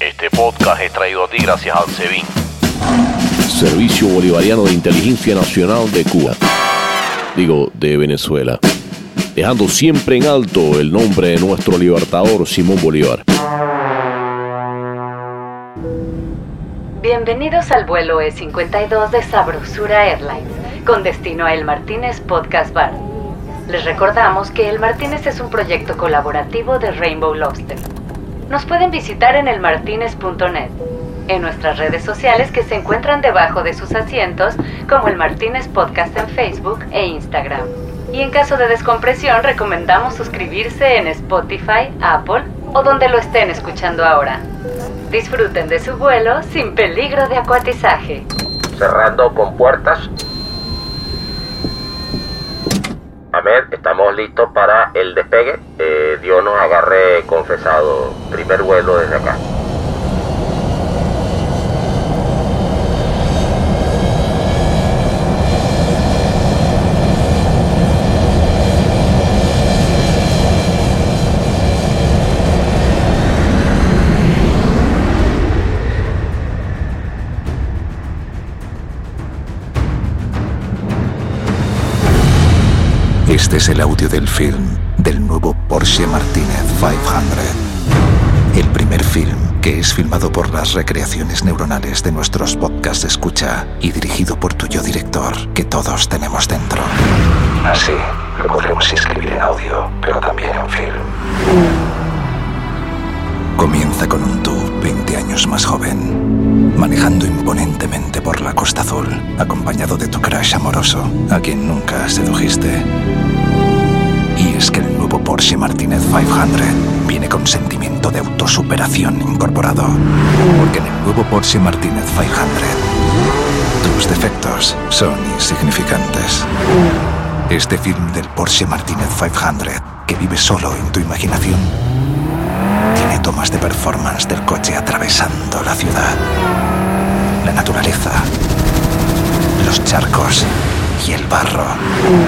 Este podcast es traído a ti gracias al SEBIN. Servicio Bolivariano de Inteligencia Nacional de Cuba. Digo, de Venezuela. Dejando siempre en alto el nombre de nuestro libertador Simón Bolívar. Bienvenidos al vuelo E52 de Sabrosura Airlines, con destino a El Martínez Podcast Bar. Les recordamos que El Martínez es un proyecto colaborativo de Rainbow Lobster. Nos pueden visitar en elmartinez.net, en nuestras redes sociales que se encuentran debajo de sus asientos, como El Martínez Podcast en Facebook e Instagram. Y en caso de descompresión, recomendamos suscribirse en Spotify, Apple o donde lo estén escuchando ahora. Disfruten de su vuelo sin peligro de acuatizaje. Cerrando con puertas. Estamos listos para el despegue. Eh, Dios nos agarre confesado. Primer vuelo desde acá. Este es el audio del film del nuevo Porsche Martínez 500. El primer film que es filmado por las recreaciones neuronales de nuestros podcasts de escucha y dirigido por tu yo director que todos tenemos dentro. Así lo podremos escribir en audio, pero también en film. Comienza con un tú 20 años más joven, manejando imponentemente por la Costa Azul, acompañado de tu crush amoroso, a quien nunca sedujiste. Y es que el nuevo Porsche Martínez 500 viene con sentimiento de autosuperación incorporado. Porque en el nuevo Porsche Martínez 500, tus defectos son insignificantes. Este film del Porsche Martínez 500, que vive solo en tu imaginación, tiene tomas de performance del coche atravesando la ciudad, la naturaleza, los charcos y el barro.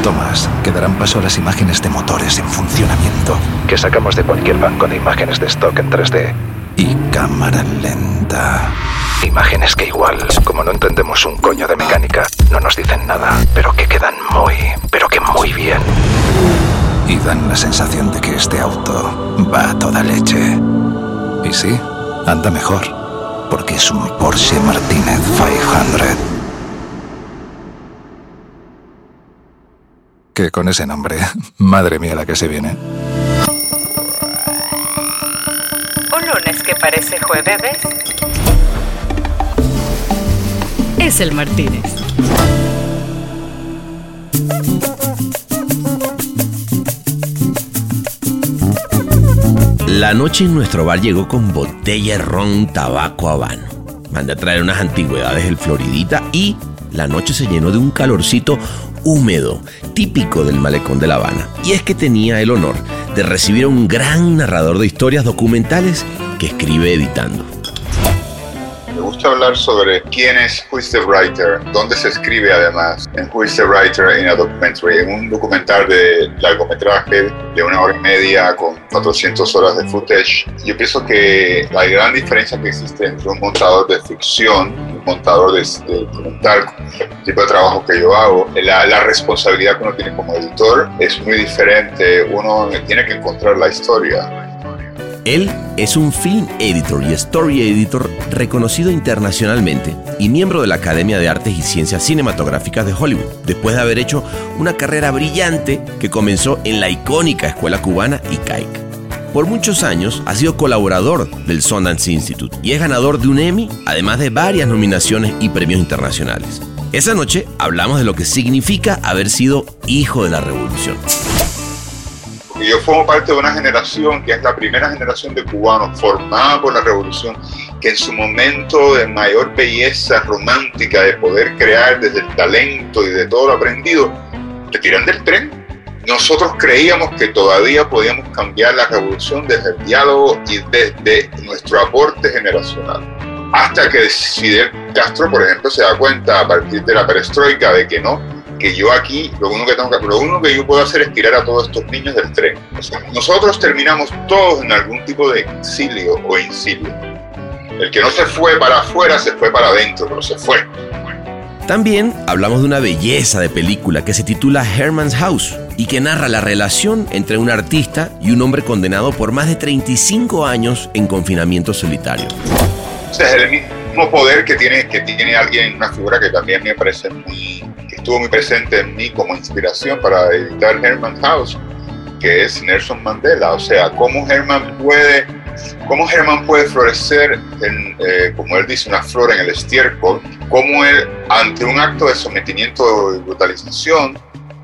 Tomas que darán paso a las imágenes de motores en funcionamiento que sacamos de cualquier banco de imágenes de stock en 3D. Y cámara lenta. Imágenes que igual, como no entendemos un coño de mecánica, no nos dicen nada, pero que quedan muy, pero que muy bien. Y dan la sensación de que este auto va a toda leche. Y sí, anda mejor, porque es un Porsche Martínez 500. Que con ese nombre, madre mía la que se viene. Un lunes que parece jueves. Es el Martínez. La noche en nuestro bar llegó con botella ron, tabaco, habano. Mandé a traer unas antigüedades del Floridita y la noche se llenó de un calorcito húmedo, típico del malecón de La Habana. Y es que tenía el honor de recibir a un gran narrador de historias documentales que escribe editando. Gusta hablar sobre quién es Who is the Writer, dónde se escribe además en Who is the Writer in a Documentary, en un documental de largometraje de una hora y media con 400 horas de footage. Yo pienso que la gran diferencia que existe entre un montador de ficción y un montador de, de documental, el tipo de trabajo que yo hago, la, la responsabilidad que uno tiene como editor es muy diferente. Uno tiene que encontrar la historia. Él es un film editor y story editor reconocido internacionalmente y miembro de la Academia de Artes y Ciencias Cinematográficas de Hollywood, después de haber hecho una carrera brillante que comenzó en la icónica escuela cubana ICAIC. Por muchos años ha sido colaborador del Sundance Institute y es ganador de un Emmy, además de varias nominaciones y premios internacionales. Esa noche hablamos de lo que significa haber sido hijo de la revolución. Yo formo parte de una generación que es la primera generación de cubanos formada por la revolución, que en su momento de mayor belleza romántica de poder crear desde el talento y de todo lo aprendido, te tiran del tren. Nosotros creíamos que todavía podíamos cambiar la revolución desde el diálogo y desde nuestro aporte generacional. Hasta que Fidel Castro, por ejemplo, se da cuenta a partir de la perestroika de que no, que yo aquí lo único que tengo que, lo único que yo puedo hacer es tirar a todos estos niños del tren. O sea, nosotros terminamos todos en algún tipo de exilio o incilio. El que no se fue para afuera se fue para adentro, pero se fue. También hablamos de una belleza de película que se titula Herman's House y que narra la relación entre un artista y un hombre condenado por más de 35 años en confinamiento solitario. Sea, es el mismo poder que tiene, que tiene alguien, una figura que también me parece muy, que estuvo muy presente en mí como inspiración para editar Herman's House, que es Nelson Mandela. O sea, cómo Herman puede cómo Germán puede florecer, en, eh, como él dice, una flor en el estiércol, cómo él, ante un acto de sometimiento y brutalización,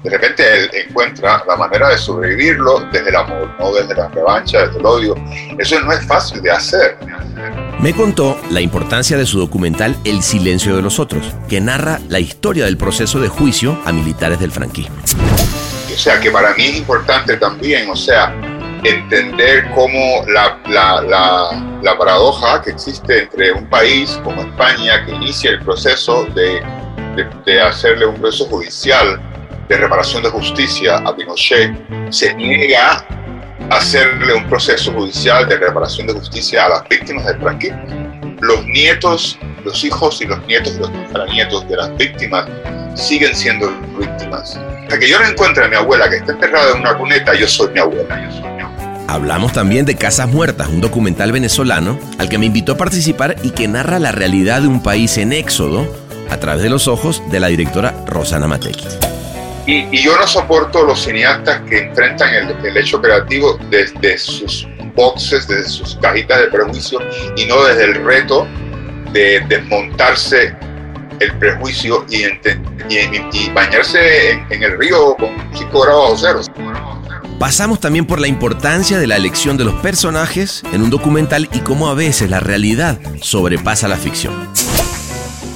de repente él encuentra la manera de sobrevivirlo desde el amor, no desde la revancha, desde el odio. Eso no es fácil de hacer. Me contó la importancia de su documental El silencio de los otros, que narra la historia del proceso de juicio a militares del franquismo. O sea que para mí es importante también, o sea, entender cómo la, la, la, la, paradoja que existe entre un país como España que inicia el proceso de, de, de, hacerle un proceso judicial de reparación de justicia a Pinochet, se niega a hacerle un proceso judicial de reparación de justicia a las víctimas del franquismo. Los nietos, los hijos y los nietos y los nietos de las víctimas siguen siendo víctimas. Hasta que yo no encuentre a mi abuela que está enterrada en una cuneta, yo soy mi abuela. Yo soy. Hablamos también de Casas Muertas, un documental venezolano al que me invitó a participar y que narra la realidad de un país en éxodo a través de los ojos de la directora Rosana Matecki. Y, y yo no soporto los cineastas que enfrentan el, el hecho creativo desde sus boxes, desde sus cajitas de prejuicio y no desde el reto de desmontarse el prejuicio y, y, y bañarse en, en, el río con 5 grados cero. Pasamos también por la importancia de la elección de los personajes en un documental y cómo a veces la realidad sobrepasa la ficción.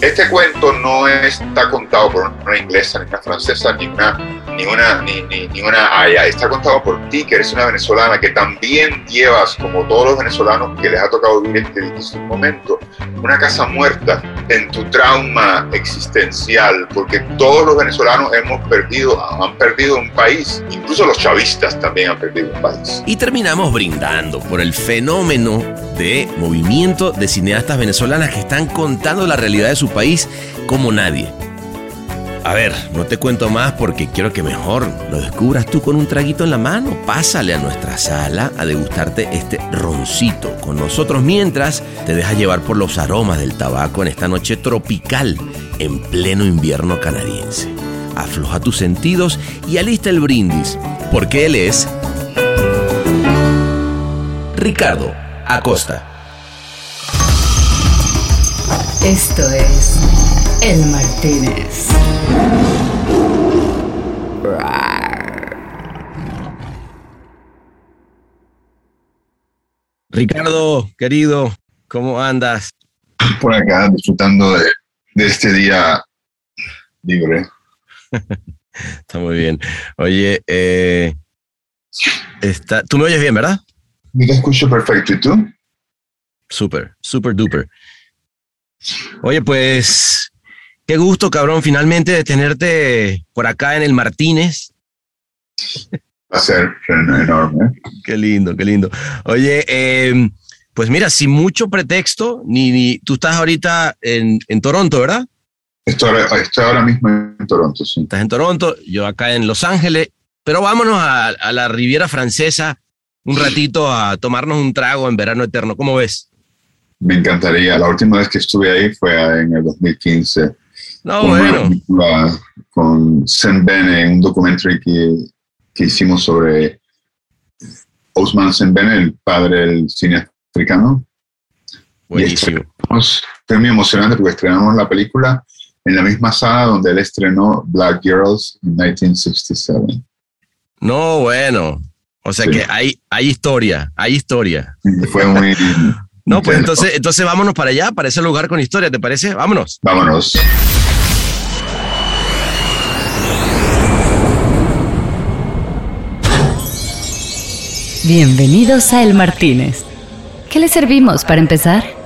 Este cuento no está contado por una inglesa, ni una francesa, ni una, ni una, ni, ni, ni una haya. Está contado por ti, que eres una venezolana, que también llevas, como todos los venezolanos que les ha tocado vivir este difícil momento, una casa muerta en tu trauma existencial, porque todos los venezolanos hemos perdido, han perdido un país, incluso los chavistas también han perdido un país. Y terminamos brindando por el fenómeno de movimiento de cineastas venezolanas que están contando la realidad de su país como nadie. A ver, no te cuento más porque quiero que mejor lo descubras tú con un traguito en la mano. Pásale a nuestra sala a degustarte este roncito con nosotros mientras te dejas llevar por los aromas del tabaco en esta noche tropical en pleno invierno canadiense. Afloja tus sentidos y alista el brindis, porque él es Ricardo Acosta. Esto es El Martínez. Ricardo, querido, ¿cómo andas? Por acá, disfrutando de, de este día libre. Está muy bien. Oye, eh, está, tú me oyes bien, ¿verdad? Me escucho perfecto. ¿Y tú? Súper, súper duper. Oye, pues qué gusto, cabrón, finalmente de tenerte por acá en el Martínez. Va a ser enorme. Qué lindo, qué lindo. Oye, eh, pues mira, sin mucho pretexto, ni, ni tú estás ahorita en, en Toronto, ¿verdad? Estoy, estoy, ahora mismo en Toronto, sí. Estás en Toronto, yo acá en Los Ángeles, pero vámonos a, a la Riviera Francesa un ratito a tomarnos un trago en verano eterno. ¿Cómo ves? Me encantaría. La última vez que estuve ahí fue en el 2015. No, bueno. Con Sam Bene, un documentary que, que hicimos sobre Osman Sam Bene, el padre del cine africano. Buenísimo. Fue muy emocionante porque estrenamos la película en la misma sala donde él estrenó Black Girls en 1967. No, bueno. O sea sí. que hay, hay historia, hay historia. Fue muy... No, pues entonces, entonces vámonos para allá, para ese lugar con historia, ¿te parece? Vámonos. Vámonos. Bienvenidos a El Martínez. ¿Qué le servimos para empezar?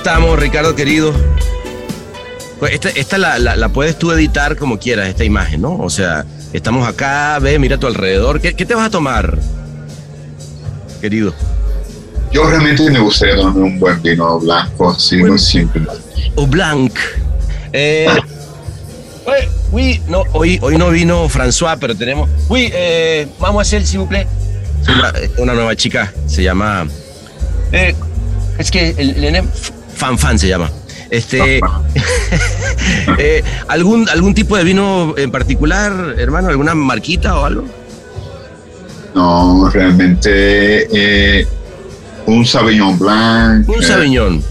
Estamos, Ricardo querido. Pues esta, esta la, la- la puedes tú editar como quieras, esta imagen, ¿no? O sea, estamos acá, ve, mira a tu alrededor. ¿Qué, qué te vas a tomar, querido? Yo realmente me gustaría tomarme un buen vino blanco, así muy simple. O blanc. Eh, oui, no, hoy, hoy no vino François, pero tenemos. Oui, eh, vamos a hacer, s'il vous plaît. Una, una nueva chica, se llama. Eh, es que el, el Fan Fan se llama. Este. eh, ¿algún, ¿Algún tipo de vino en particular, hermano? ¿Alguna marquita o algo? No, realmente eh, un Sauvignon Blanc. Un eh, Sauvignon.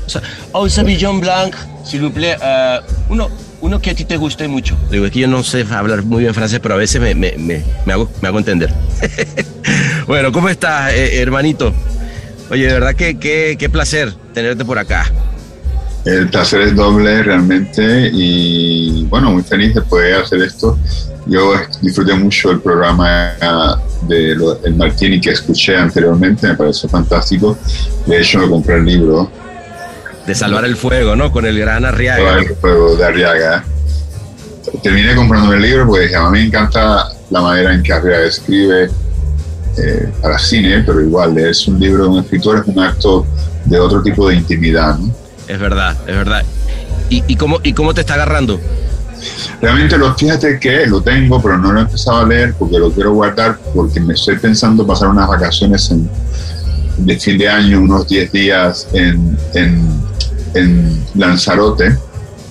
O un Sauvignon Blanc, s'il vous plaît. eh, uno, uno que a ti te guste mucho. Digo, es que yo no sé hablar muy bien francés, pero a veces me, me, me, me hago, me hago entender. bueno, ¿cómo estás, eh, hermanito? Oye, de verdad que que- qué placer tenerte por acá. El placer es doble realmente y bueno, muy feliz de poder hacer esto. Yo disfruté mucho el programa de lo- el Martini que escuché anteriormente, me pareció fantástico. De hecho, me compré el libro De salvar el fuego, ¿no? Con el gran Arriaga. el juego de Arriaga. Terminé comprándome el libro porque a mí me encanta la manera en que Arriaga escribe eh, para cine, pero igual es un libro de un escritor, es un acto de otro tipo de intimidad. ¿no? Es verdad, es verdad. ¿Y, y, cómo, ¿Y cómo te está agarrando? Realmente lo, fíjate que lo tengo, pero no lo he empezado a leer porque lo quiero guardar porque me estoy pensando pasar unas vacaciones en, de fin de año, unos 10 días en, en, en Lanzarote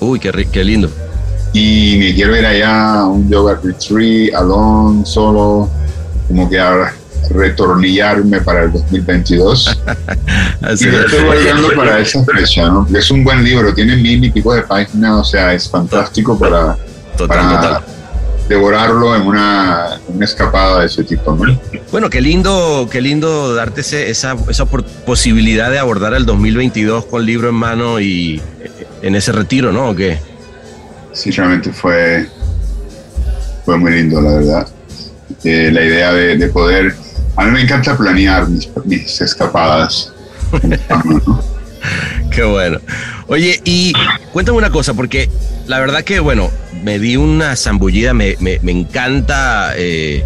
Uy, qué, qué lindo. y me quiero ir allá a un yoga retreat, alone, solo, como que a retornillarme para el 2022. Así Y lo es. estoy guardando para esa fecha, ¿no? Porque es un buen libro, tiene mil y pico de páginas, o sea, es fantástico para, Total, para total. devorarlo en una, escapada de ese tipo, ¿no? Bueno, qué lindo, qué lindo darte ese- esa, esa posibilidad de abordar el 2022 con libro en mano y eh, en ese retiro, ¿no? ¿O qué? Sí, realmente fue, fue muy lindo, la verdad. Eh, la idea de, de poder... A mí me encanta planear mis, escapadas. Qué bueno. Oye, y cuéntame una cosa, porque la verdad que, bueno, me di una zambullida, me, me- me encanta. eh,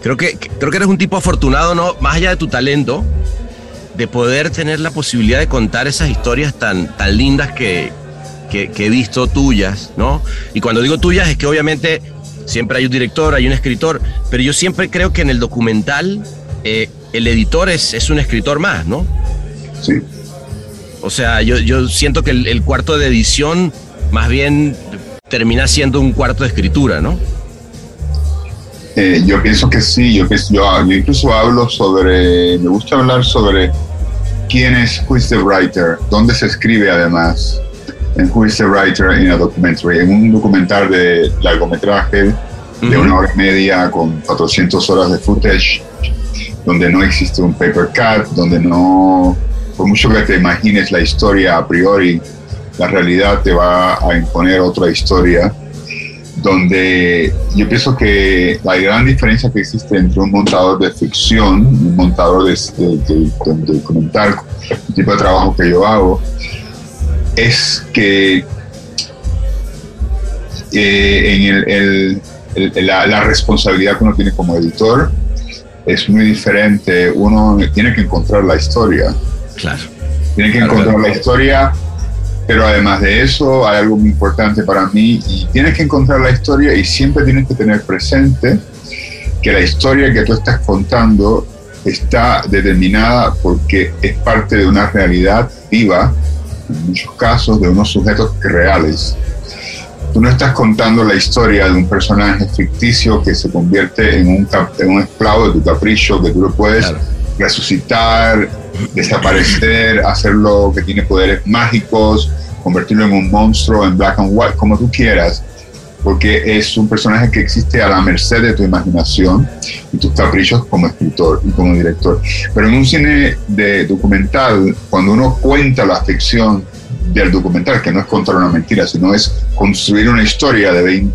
creo, que, creo que eres un tipo afortunado, ¿no? Más allá de tu talento, de poder tener la posibilidad de contar esas historias tan, tan lindas que, que, que he visto tuyas, ¿no? Y cuando digo tuyas es que obviamente siempre hay un director, hay un escritor, pero yo siempre creo que en el documental eh, el editor es, es un escritor más, ¿no? Sí. O sea, yo, yo siento que el, el cuarto de edición más bien termina siendo un cuarto de escritura, ¿no? Eh, yo pienso que sí, yo, pienso- yo, yo incluso hablo sobre, me gusta hablar sobre quién es, who is the writer, dónde se escribe además, en who is the writer in a documentary, en un documental de largometraje de Ujú. una hora y media con 400 horas de footage, donde no existe un paper cut, donde no, por mucho que te imagines la historia a priori, la realidad te va a imponer otra historia donde yo pienso que la gran diferencia que existe entre un montador de ficción, un montador de, de- de- de documental, el tipo de trabajo que yo hago, es que eh, en el- el- el- la, la responsabilidad que uno tiene como editor es muy diferente. Uno tiene que encontrar la historia, Claro. tiene que Claro, encontrar claro. la historia, pero además de eso hay algo muy importante para mí y tienes que encontrar la historia y siempre tienes que tener presente que la historia que tú estás contando está determinada porque es parte de una realidad viva, en muchos casos de unos sujetos reales. Tú no estás contando la historia de un personaje ficticio que se convierte en un, en un esclavo de tu capricho, que tú lo puedes Claro. resucitar, desaparecer, hacerlo que tiene poderes mágicos, convertirlo en un monstruo, en black and white, como tú quieras, porque es un personaje que existe a la merced de tu imaginación y tus caprichos como escritor y como director. Pero en un cine de documental, cuando uno cuenta la ficción del documental, que no es contar una mentira, sino es construir una historia de 20,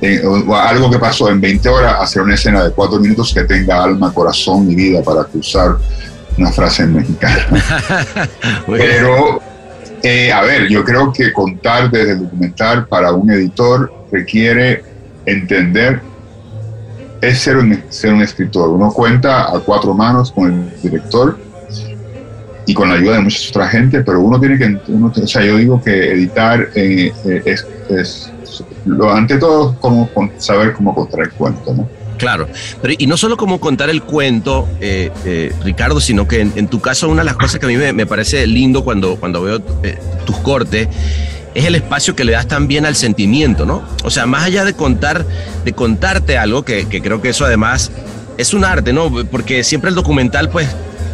eh, o- algo que pasó en 20 horas, hacer una escena de 4 minutos que tenga alma, corazón y vida para cruzar una frase en mexicano. Pero Eh, a ver, yo creo que contar desde el documental para un editor requiere entender, es ser un, ser un escritor. Uno cuenta a cuatro manos con el director y con la ayuda de mucha otra gente, pero uno tiene que, uno, o sea, yo digo que editar eh, eh, es, es, lo, ante todo como saber cómo contar el cuento, ¿no? Claro, pero y no solo como contar el cuento, eh, eh, Ricardo, sino que en, tu caso una de las cosas que a mí me, parece lindo cuando, cuando veo eh, tus cortes es el espacio que le das también al sentimiento, ¿no? O sea, más allá de contar, de contarte algo, que, que creo que eso además es un arte, ¿no? Porque siempre el documental, pues,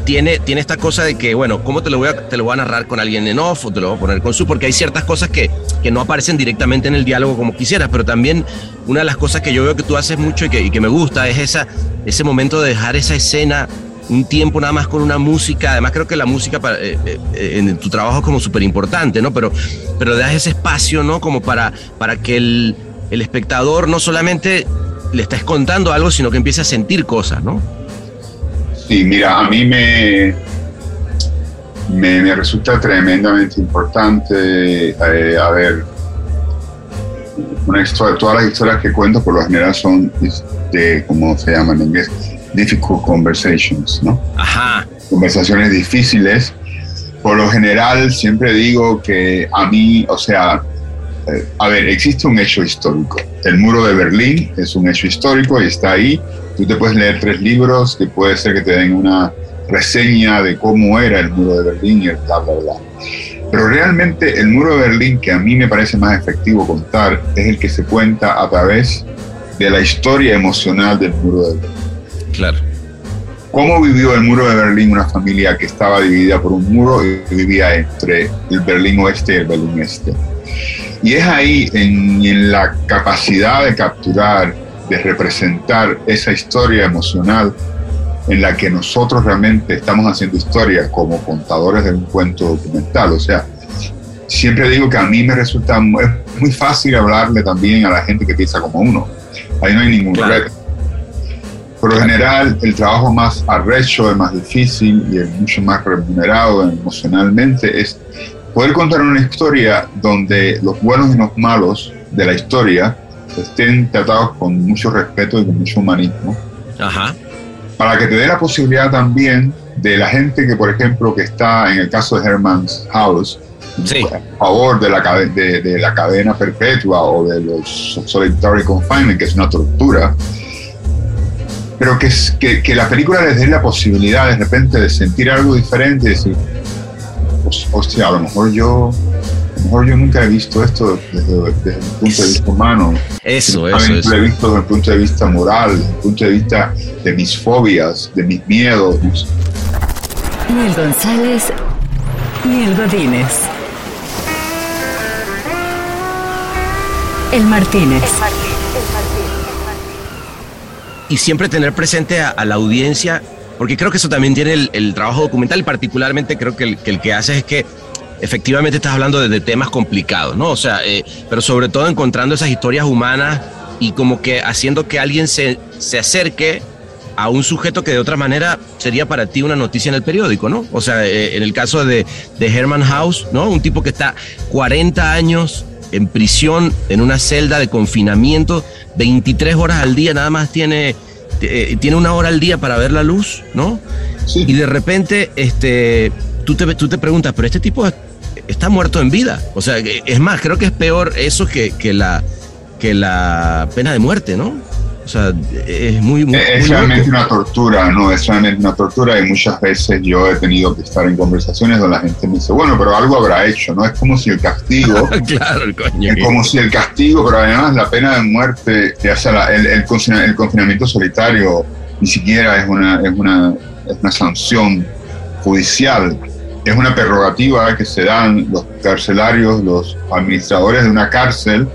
tiene, tiene esta cosa de que, bueno, ¿cómo te lo, voy a, te lo voy a narrar con alguien en off o te lo voy a poner con su? Porque hay ciertas cosas que, que no aparecen directamente en el diálogo como quisieras, pero también una de las cosas que yo veo que tú haces mucho y que, que me gusta es esa, ese momento de dejar esa escena un tiempo nada más con una música. Además, creo que la música eh, eh, en tu trabajo es como súper importante, ¿no? Pero, pero das ese espacio, ¿no? Como para, para que el, el espectador no solamente le estés contando algo, sino que empiece a sentir cosas, ¿no? Sí, mira, a mí me, me, resulta tremendamente importante, eh, a ver, una historia, todas las historias que cuento por lo general son de, ¿cómo se llama en inglés? Difficult conversations, ¿no? Ajá. Conversaciones difíciles. Por lo general siempre digo que a mí, o sea, eh, a ver, existe un hecho histórico. El muro de Berlín es un hecho histórico y está ahí Tú te puedes leer tres libros que puede ser que te den una reseña de cómo era el muro de Berlín y el bla, bla, bla. Pero realmente el muro de Berlín que a mí me parece más efectivo contar es el que se cuenta a través de la historia emocional del muro de Berlín. Claro. ¿Cómo vivió el muro de Berlín una familia que estaba dividida por un muro y vivía entre el Berlín oeste y el Berlín este? Y es ahí en, en la capacidad de capturar de representar esa historia emocional en la que nosotros realmente estamos haciendo historia como contadores de un cuento documental. O sea, siempre digo que a mí me resulta muy, muy fácil hablarle también a la gente que piensa como uno. Ahí no hay ningún reto. Por lo general, el trabajo más arrecho, el más difícil y el mucho más remunerado emocionalmente es poder contar una historia donde los buenos y los malos de la historia estén tratados con mucho respeto y con mucho humanismo. Ajá. Para que te dé la posibilidad también de la gente que, por ejemplo, que está en el caso de Herman's House, a favor de la, de, de la cadena perpetua o de los solitary confinement, que es una tortura, pero que, que, que, la película les dé la posibilidad de repente de sentir algo diferente y decir, hostia, a lo mejor yo a lo mejor yo nunca he visto esto desde, el punto de vista humano. Eso, eso. Lo he visto desde el punto de vista moral, desde el punto de vista de mis fobias, de mis miedos. Ni el González, ni el Godínez. El Martínez. Y siempre tener presente a, la audiencia, porque creo que eso también tiene el, trabajo documental, y particularmente creo que el, que el que hace es que efectivamente estás hablando de, temas complicados, ¿no? O sea, eh, pero sobre todo encontrando esas historias humanas y como que haciendo que alguien se, se acerque a un sujeto que de otra manera sería para ti una noticia en el periódico, ¿no? O sea, eh, en el caso de, de Herman House, ¿no? Un tipo que está 40 años en prisión, en una celda de confinamiento, 23 horas al día, nada más tiene, eh, tiene una hora al día para ver la luz, ¿no? Sí. Y de repente, este, tú te, tú te preguntas, pero este tipo está muerto en vida. O sea, es más, creo que es peor eso que, que, la, que la pena de muerte, ¿no? O sea, es muy... muy es realmente una tortura, ¿no? Es realmente una tortura y muchas veces yo he tenido que estar en conversaciones donde la gente me dice, bueno, pero algo habrá hecho, ¿no? Es como si el castigo... claro, coño. Es como si el castigo, pero además la pena de muerte, sea el, el, el, confinamiento solitario, ni siquiera es una, es una, es una sanción judicial es una prerrogativa que se dan los carcelarios, los administradores de una cárcel,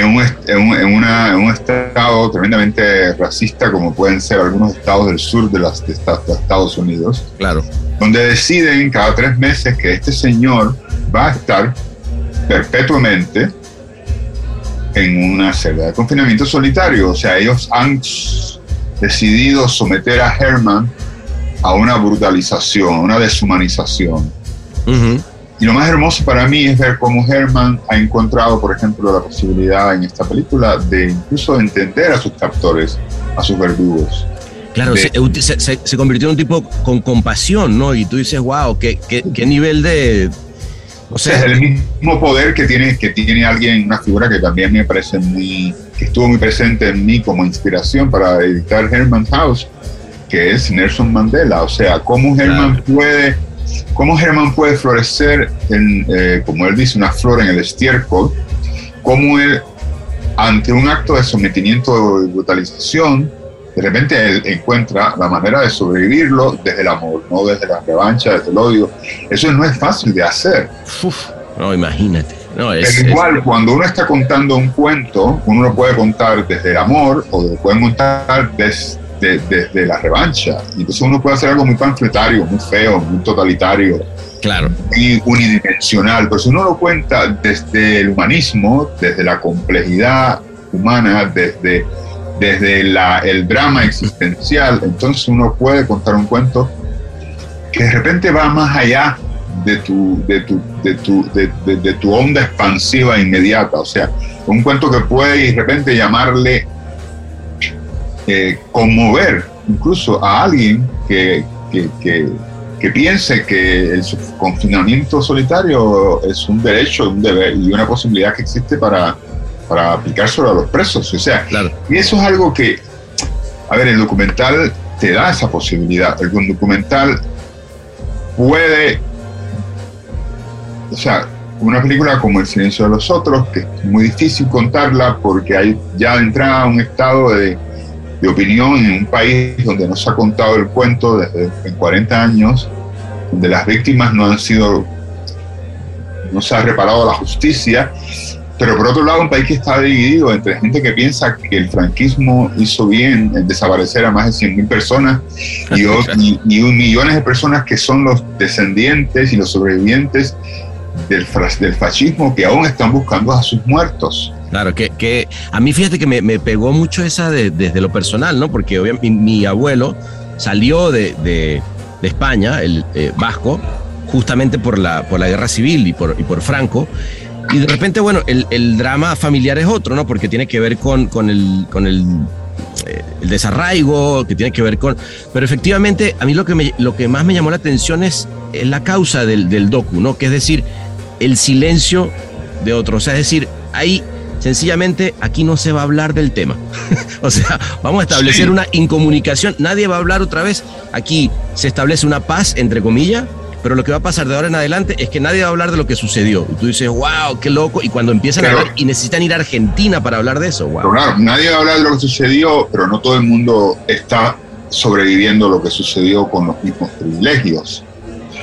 en un, en, una, en un, estado tremendamente racista como pueden ser algunos estados del sur de, las, de Estados Unidos. Claro. Donde deciden cada tres meses que este señor va a estar perpetuamente en una celda de confinamiento solitario. O sea, ellos han decidido someter a Herman a una brutalización, una deshumanización. Y lo más hermoso para mí es ver cómo Herman ha encontrado, por ejemplo, la posibilidad en esta película de incluso entender a sus captores, a sus verdugos. Claro, se, se, se, convirtió en un tipo con compasión, ¿no? Y tú dices, wow, qué, qué, qué nivel de... O sea, es el mismo poder que tiene, que tiene alguien, una figura que también me parece muy, que estuvo muy presente en mí como inspiración para editar Herman House, que es Nelson Mandela. O sea, cómo Herman puede cómo Germán puede florecer, en, eh, como él dice, una flor en el estiércol, cómo él, ante un acto de sometimiento y brutalización, de repente él encuentra la manera de sobrevivirlo desde el amor, no desde la revancha, desde el odio. Eso no es fácil de hacer. no, imagínate. No, es, igual, cuando uno está contando un cuento, uno lo puede contar desde el amor o lo puede contar desde desde la revancha. Entonces uno puede hacer algo muy panfletario, muy feo, muy totalitario, claro. y unidimensional. Pero si uno lo cuenta desde el humanismo, desde la complejidad humana, desde, desde la, el drama existencial, entonces uno puede contar un cuento que de repente va más allá de tu, de tu, de tu, de, de tu onda expansiva inmediata. O sea, un cuento que puede de repente llamarle eh, conmover incluso a alguien que, que, que, piense que el confinamiento solitario es un derecho, un deber y una posibilidad que existe para, para aplicárselo a los presos. O sea, y eso es algo que, a ver, el documental te da esa posibilidad. El documental puede, o sea, una película como El silencio de los otros, que es muy difícil contarla porque hay ya entrada un estado de, de opinión en un país donde no se ha contado el cuento desde en 40 años, donde las víctimas no han sido, no se ha reparado la justicia, pero por otro lado un país que está dividido entre gente que piensa que el franquismo hizo bien en desaparecer a más de 100.000 personas y, y, millones de personas que son los descendientes y los sobrevivientes del, fascismo que aún están buscando a sus muertos. Claro, que, que a mí fíjate que me, me pegó mucho esa desde lo personal, ¿no? Porque obviamente mi, abuelo salió de, de, de España, el eh, vasco, justamente por la, por la guerra civil y por, y por Franco. Y de repente, bueno, el, el, drama familiar es otro, ¿no? Porque tiene que ver con, con, el, con el, eh, el, desarraigo, que tiene que ver con... Pero efectivamente, a mí lo que, me, lo que más me llamó la atención es la causa del, del docu, ¿no? Que es decir, el silencio de otros. O sea, es decir, hay sencillamente aquí no se va a hablar del tema. o sea, vamos a establecer una incomunicación, nadie va a hablar otra vez. Aquí se establece una paz, entre comillas, pero lo que va a pasar de ahora en adelante es que nadie va a hablar de lo que sucedió. Y tú dices, wow, qué loco. Y cuando empiezan a hablar y necesitan ir a Argentina para hablar de eso, wow. claro, nadie va a hablar de lo que sucedió, pero no todo el mundo está sobreviviendo lo que sucedió con los mismos privilegios.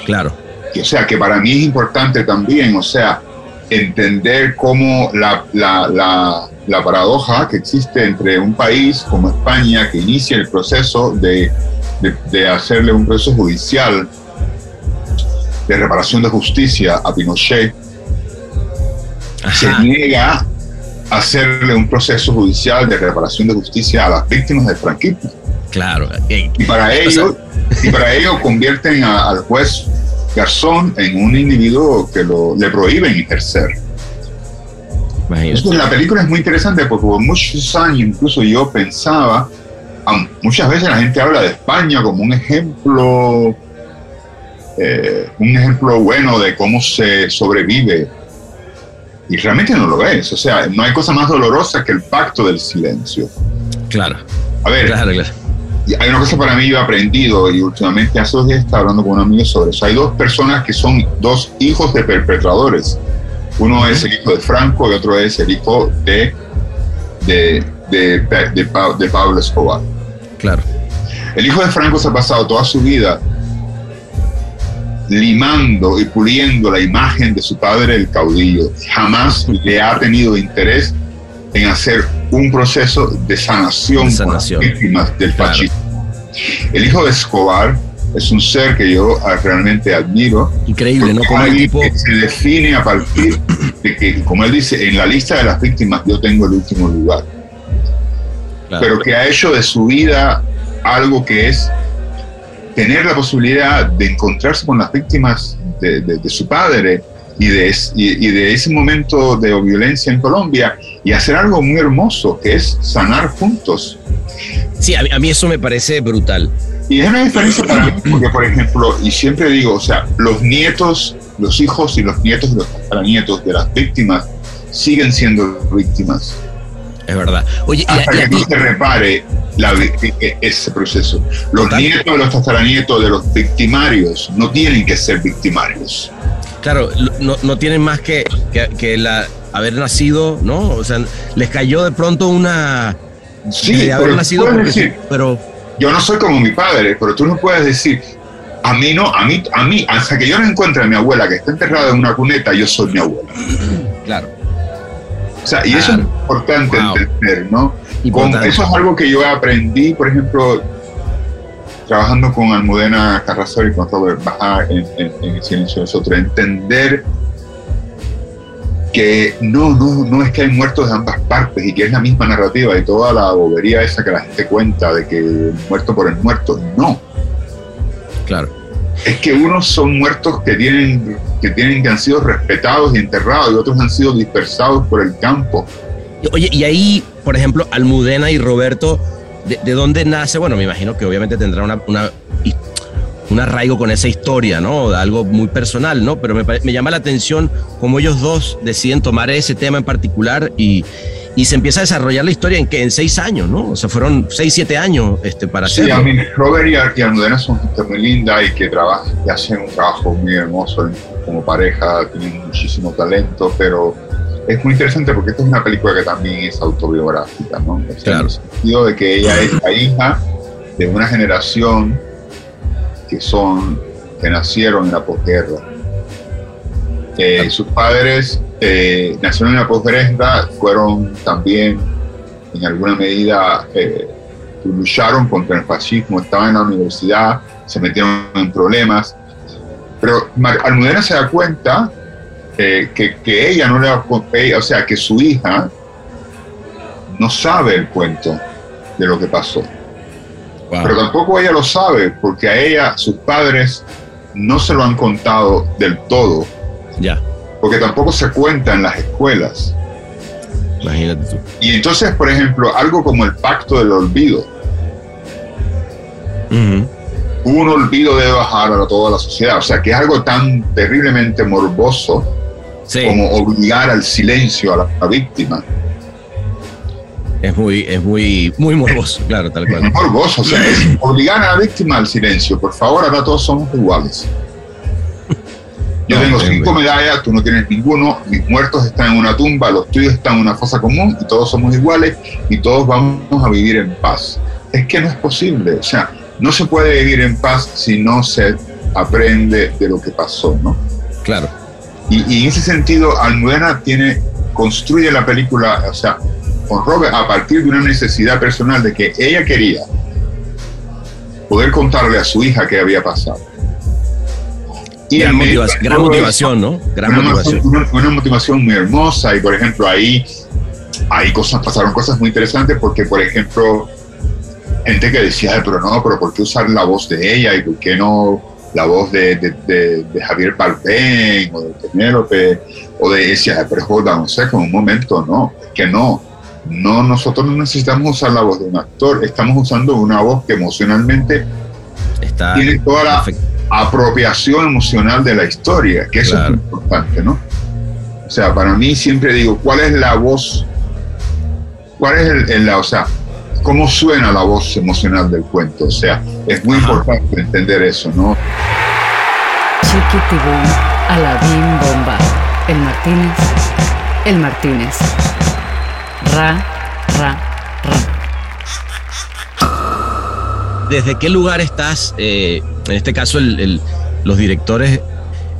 Claro. O sea, que para mí es importante también, o sea, entender cómo la, la, la, paradoja que existe entre un país como España que inicia el proceso de, de, hacerle un proceso judicial de reparación de justicia a Pinochet, se niega a hacerle un proceso judicial de reparación de justicia a las víctimas del franquismo. Claro. Y para ello, y para ello convierten al juez Garzón en un individuo que lo, le prohíben ejercer. la película es muy interesante porque por muchos años incluso yo pensaba, muchas veces la gente habla de España como un ejemplo, eh, un ejemplo bueno de cómo se sobrevive. Y realmente no lo es. O sea, no hay cosa más dolorosa que el pacto del silencio. Claro. A ver, claro, claro hay una cosa para mí yo he aprendido y últimamente hace dos días estaba hablando con un amigo sobre eso. Hay dos personas que son dos hijos de perpetradores. Uno es el hijo de Franco y otro es el hijo de, de, de, de, Pablo Escobar. Claro. El hijo de Franco se ha pasado toda su vida limando y puliendo la imagen de su padre, el caudillo. Jamás le ha tenido interés en hacer un proceso de sanación, de víctimas del fascismo. El hijo de Escobar es un ser que yo realmente admiro. Increíble, ¿no? Como el tipo... se define a partir de que, como él dice, en la lista de las víctimas yo tengo el último lugar. Pero que ha hecho de su vida algo que es tener la posibilidad de encontrarse con las víctimas de, de- de su padre y de, y, y de ese momento de violencia en Colombia y hacer algo muy hermoso, que es sanar juntos. Sí, a mí, a mí eso me parece brutal. Y es una diferencia para mí, porque, por ejemplo, y siempre digo, o sea, los nietos, los hijos y los nietos y los nietos de las víctimas siguen siendo víctimas Es verdad. Oye, y a- hasta y a que no se repare la e- e- ese proceso. Los Total. nietos de los tataranietos de los victimarios no tienen que ser victimarios. Claro, no, no tienen más que, que, que la, haber nacido, ¿no? O sea, les cayó de pronto una... Sí, de haber pero nacido porque decir, pero yo no soy como mi padre, pero tú no puedes decir, a mí no, a mí, a mí, hasta que yo no encuentre a mi abuela que está enterrada en una cuneta, yo soy mi abuela. claro. O sea, y eso es importante Wow. entender, ¿no? Con- eso es algo que yo aprendí, por ejemplo, trabajando con Almudena Carrazor y con Robert Baja en, en, en El Silencio de Nosotros, entender que no, no, no es que hay muertos de ambas partes y que es la misma narrativa y toda la bobería esa que la gente cuenta de que el muerto por el muerto, no. Claro. Es que unos son muertos que tienen, que tienen que han sido respetados y enterrados y otros han sido dispersados por el campo. Oye, y ahí, por ejemplo, Almudena y Roberto, ¿de, de dónde nace? Bueno, me imagino que obviamente tendrá una, una- un arraigo con esa historia, ¿no? Algo muy personal, ¿no? Pero me, me llama la atención cómo ellos dos deciden tomar ese tema en particular y, y se empieza a desarrollar la historia en que en seis años, ¿no? O sea, fueron seis, siete años este, para Sí, hacerlo. a mí, Robert y, Al- y Almudena son gente muy linda y que trabajan, que hacen un trabajo muy hermoso como pareja, tienen muchísimo talento, pero es muy interesante porque esta es una película que también es autobiográfica, ¿no? O sea, Claro. En el sentido de que ella es la hija de una generación que son, que nacieron en la posguerra. Eh, sus padres eh, nacieron en la posguerra, fueron también en alguna medida eh, lucharon contra el fascismo, estaban en la universidad, se metieron en problemas. Pero Almudena se da cuenta eh, que, que ella no le ella- o sea, que su hija no sabe el cuento de lo que pasó. Wow. Pero tampoco ella lo sabe, porque a ella sus padres no se lo han contado del todo, Ya, porque tampoco se cuenta en las escuelas. imagínate tú. Y entonces, por ejemplo, algo como el pacto del olvido, un olvido debe bajar a toda la sociedad. O sea, que es algo tan terriblemente morboso Sí, como obligar al silencio a la, a la víctima. es muy, es muy, muy morboso, claro, tal Es cual. morboso, o sea, es obligar a la víctima al silencio. Por favor, ahora todos somos iguales. Yo No, tengo bien, cinco bien. medallas, tú no tienes ninguno, mis muertos están en una tumba, los tuyos están en una fosa común y todos somos iguales y todos vamos a vivir en paz. Es que no es posible, o sea, no se puede vivir en paz si no se aprende de lo que pasó, ¿no? Claro. Y, y en ese sentido, Almudena tiene, construye la película, o sea, con Robert a partir de una necesidad personal de que ella quería poder contarle a su hija qué había pasado. Y Gran, motiva- gran motivación, ¿no? Gran una, motivación. Una, una motivación muy hermosa y por ejemplo ahí, ahí cosas, pasaron cosas muy interesantes porque por ejemplo gente que decía, "Ay, pero no, pero ¿por qué usar la voz de ella y por qué no la voz de, de, de- de Javier Bardem o de Penélope o de "Ay, pero joda, no sé, como un momento, no, es que no. No, nosotros no necesitamos usar la voz de un actor, estamos usando una voz que emocionalmente Está tiene toda la perfecto. apropiación emocional de la historia, que eso Claro. es muy importante, ¿no? O sea, para mí siempre digo, ¿cuál es la voz? ¿Cuál es el, el- la, o sea, cómo suena la voz emocional del cuento? O sea, es muy importante entender eso, ¿no? Chiquitibum, Aladín Bomba, El Martínez, El Martínez. Ra, ra, ra. ¿Desde qué lugar estás, eh, en este caso, el- el- los directores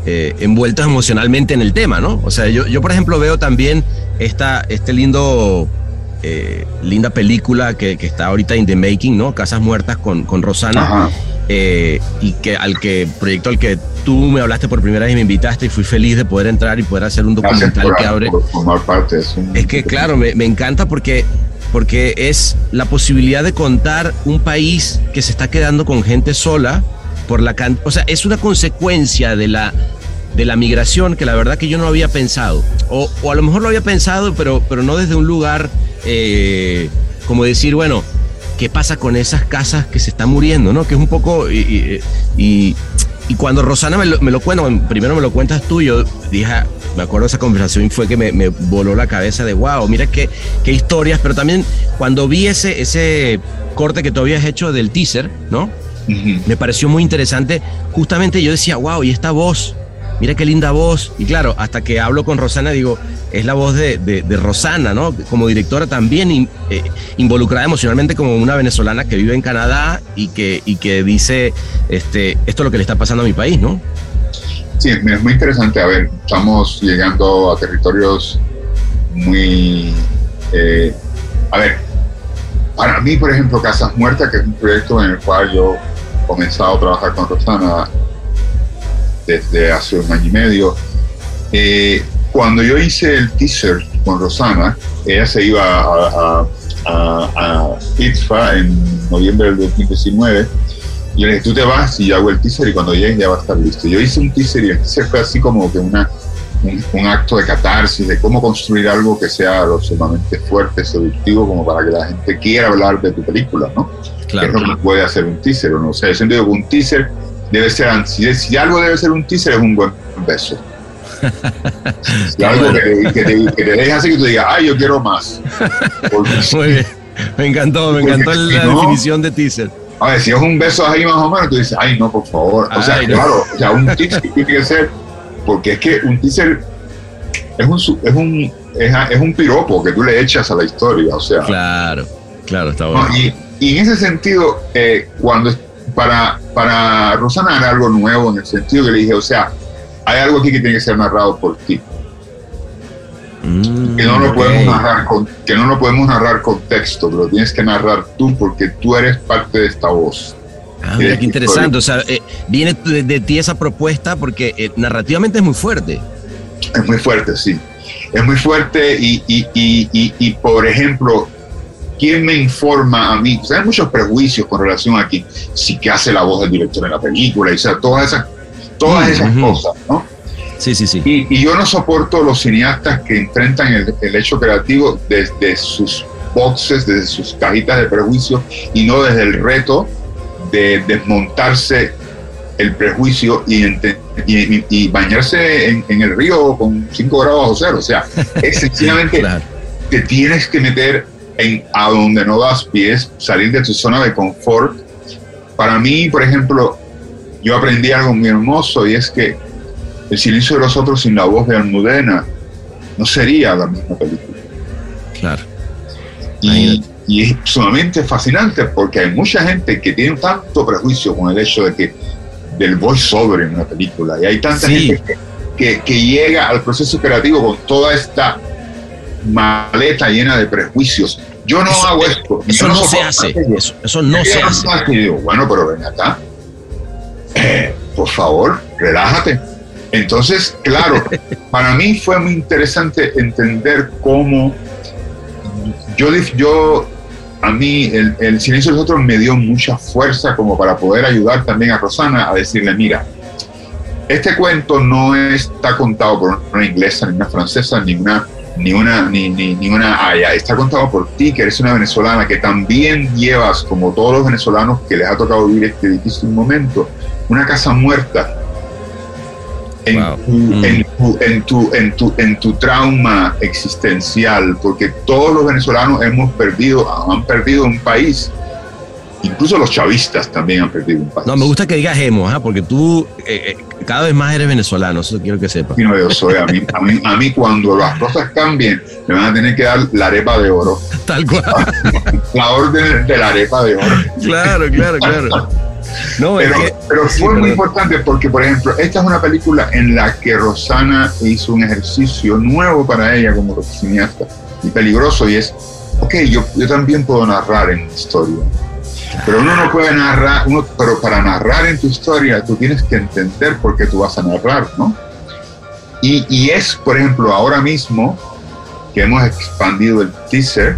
eh, envueltos emocionalmente en el tema, ¿no? O sea, yo, yo por ejemplo, veo también esta, este lindo, eh, linda película que, que está ahorita in the making, ¿no? Casas Muertas con, con Rosana. Eh, y que al que proyecto al que tú me hablaste por primera vez y me invitaste y fui feliz de poder entrar y poder hacer un documental por, que abre. por formar parte. Es, un- Es que claro, me, me encanta porque, porque es la posibilidad de contar un país que se está quedando con gente sola por la can- o sea, es una consecuencia de la de la migración que la verdad que yo no había pensado. O, o a lo mejor lo había pensado, pero, pero no desde un lugar eh, como decir, bueno, ¿qué pasa con esas casas que se están muriendo? ¿no? Que es un poco... Y, y, y cuando Rosana me lo, me lo cuenta, primero me lo cuentas tú, yo dije, me acuerdo de esa conversación y fue que me, me, voló la cabeza de, wow, mira qué, qué historias, pero también cuando vi ese, ese corte que tú habías hecho del teaser, ¿no? Uh -huh. Me pareció muy interesante. Justamente yo decía, wow, y esta voz, mira qué linda voz. Y claro, hasta que hablo con Rosana, digo, es la voz de, de, de Rosana, ¿no? Como directora también in, eh, involucrada emocionalmente como una venezolana que vive en Canadá y que, y que dice, este, esto es lo que le está pasando a mi país, ¿no? Sí, es muy interesante. A ver, estamos llegando a territorios muy... Eh, a ver, para mí, por ejemplo, Casas Muertas, que es un proyecto en el cual yo he comenzado a trabajar con Rosana desde hace un año y medio, eh, cuando yo hice el teaser con Rosana, ella se iba a, a, a, a ITFA en noviembre del 2019 y yo le dije, tú te vas y yo hago el teaser y cuando llegues ya va a estar listo. Yo hice un teaser y el teaser fue así como que una, un, un, acto de catarsis, de cómo construir algo que sea lo sumamente fuerte, seductivo, como para que la gente quiera hablar de tu película, ¿no? Claro. Que es lo que puede hacer un teaser, ¿no? O sea, yo siento que un teaser debe ser, si, si algo debe ser un teaser, es un buen beso. si algo bueno. que, que, te, que te deje así que tú digas, ay, yo quiero más. Porque, Muy bien. Me encantó, me encantó la no, definición de teaser. A ver, si es un beso ahí más o menos, tú dices, ay, no, por favor. O sea, ay, claro, no. o sea, un teaser tiene que ser, porque es que un teaser es un, es un, es, es, un piropo que tú le echas a la historia, o sea. Claro, claro, está bueno. No, y, y, en ese sentido, eh, cuando para, para Rosana era algo nuevo, en el sentido que le dije, o sea, hay algo aquí que tiene que ser narrado por ti. Mm, que no lo okay. podemos narrar con, que no lo podemos narrar con texto, pero tienes que narrar tú porque tú eres parte de esta voz. Ah, mira, qué interesante. O sea, eh, viene de, de, ti esa propuesta porque eh, narrativamente es muy fuerte. Es muy fuerte, sí. Es muy fuerte y, y, y, y por ejemplo, ¿quién me informa a mí? O sea, hay muchos prejuicios con relación a quién, si que hace la voz del director en la película, y o sea, todas esas, todas esas uh -huh. cosas, ¿no? Sí, sí, sí. Y, y, yo no soporto los cineastas que enfrentan el, el, hecho creativo desde sus boxes, desde sus cajitas de prejuicio y no desde el reto de desmontarse el prejuicio y, y, y bañarse en, en, el río con 5 grados bajo cero. O sea, es sencillamente claro. te tienes que meter en a donde no das pies, salir de tu zona de confort. Para mí, por ejemplo, yo aprendí algo muy hermoso y es que el silencio de los otros sin la voz de Almudena no sería la misma película. Claro. Y, y, es sumamente fascinante porque hay mucha gente que tiene tanto prejuicio con el hecho de que del voiceover en una película y hay tanta sí. gente que, que, que, llega al proceso creativo con toda esta maleta llena de prejuicios. Yo no eso, hago esto. Eso no, no se hace. Eso, eso, no se hace. Y digo, bueno, pero ven acá. Eh, por favor, relájate entonces, claro, para mí fue muy interesante entender cómo yo, yo a mí el, el, silencio de los otros me dio mucha fuerza como para poder ayudar también a Rosana a decirle, mira, este cuento no está contado por una inglesa, ni una francesa, ni una, ni una, ni, ni, ni una haya, está contado por ti, que eres una venezolana, que también llevas, como todos los venezolanos que les ha tocado vivir este difícil momento, una casa muerta en, wow. tu, mm. en, tu, en, tu, en, tu, en, tu, trauma existencial, porque todos los venezolanos hemos perdido, han perdido un país. Incluso los chavistas también han perdido un país. No, me gusta que digas hemos, ¿eh? porque tú eh, cada vez más eres venezolano, eso quiero que sepas. No, yo soy, a mí, a, mí, a mí cuando las cosas cambien, me van a tener que dar la arepa de oro. Tal cual. la orden de la arepa de oro. Claro, claro, claro. No, pero, es que, pero fue sí, muy importante porque, por ejemplo, esta es una película en la que Rosana hizo un ejercicio nuevo para ella como cineasta y peligroso y es, ok, yo, yo también puedo narrar en mi historia, pero uno no puede narrar, uno, pero para narrar en tu historia tú tienes que entender por qué tú vas a narrar, ¿no? Y, y es, por ejemplo, ahora mismo que hemos expandido el teaser,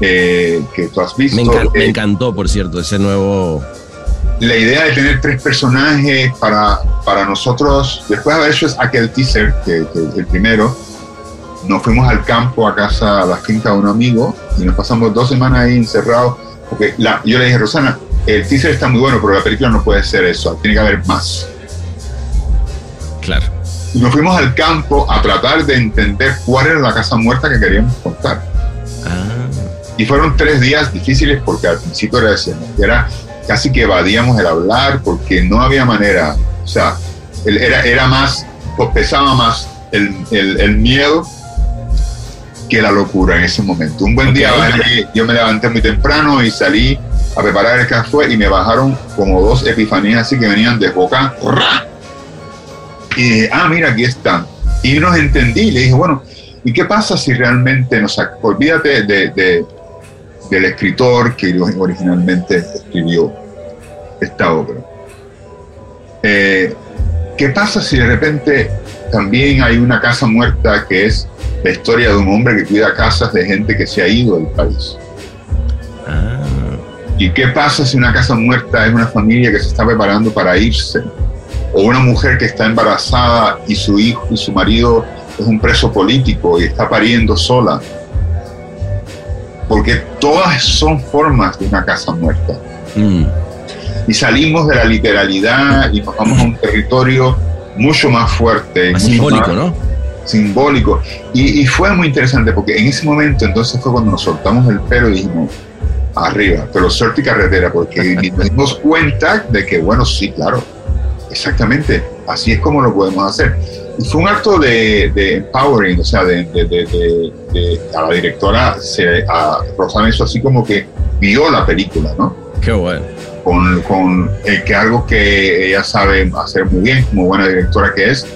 eh, que tú has visto. Me, encan eh, me, encantó, por cierto, ese nuevo la idea de tener tres personajes para, para nosotros, después de haber hecho aquel teaser, que, que el primero, nos fuimos al campo, a casa, a la finca de un amigo, y nos pasamos dos semanas ahí encerrados, porque la, yo le dije, Rosana, el teaser está muy bueno, pero la película no puede ser eso, tiene que haber más. Claro. Y nos fuimos al campo a tratar de entender cuál era la casa muerta que queríamos contar. Ah, Y fueron tres días difíciles porque al principio era, ese, era casi que evadíamos el hablar porque no había manera. O sea, era, era más, pues pesaba más el, el- el miedo que la locura en ese momento. Un buen día Ok. vale, yo me levanté muy temprano y salí a preparar el café y me bajaron como dos epifanías así que venían de boca. Y dije, ah, mira, aquí están. Y nos entendí le dije, bueno, ¿y qué pasa si realmente nos... Olvídate de, de- del escritor que originalmente escribió esta obra. Eh, ¿Qué pasa si de repente también hay una casa muerta que es la historia de un hombre que cuida casas de gente que se ha ido del país? ah, ¿Y qué pasa si una casa muerta es una familia que se está preparando para irse? O una mujer que está embarazada y su hijo y su marido es un preso político y está pariendo sola. Porque todas son formas de una casa muerta. mm, Y salimos de la literalidad y nos vamos a un territorio mucho más fuerte. más simbólico, más ¿no? Simbólico. Y, y fue muy interesante porque en ese momento entonces fue cuando nos soltamos el pelo y dijimos, arriba, pero suerte y carretera, porque nos dimos cuenta de que, bueno, sí, claro, exactamente, así es como lo podemos hacer. Y fue un acto de, de empowering, o sea, de, de- de- a la directora, se, a Rosana hizo así como que vio la película, ¿no? Qué bueno. con, con eh, que algo que ella sabe hacer muy bien, como buena directora que es.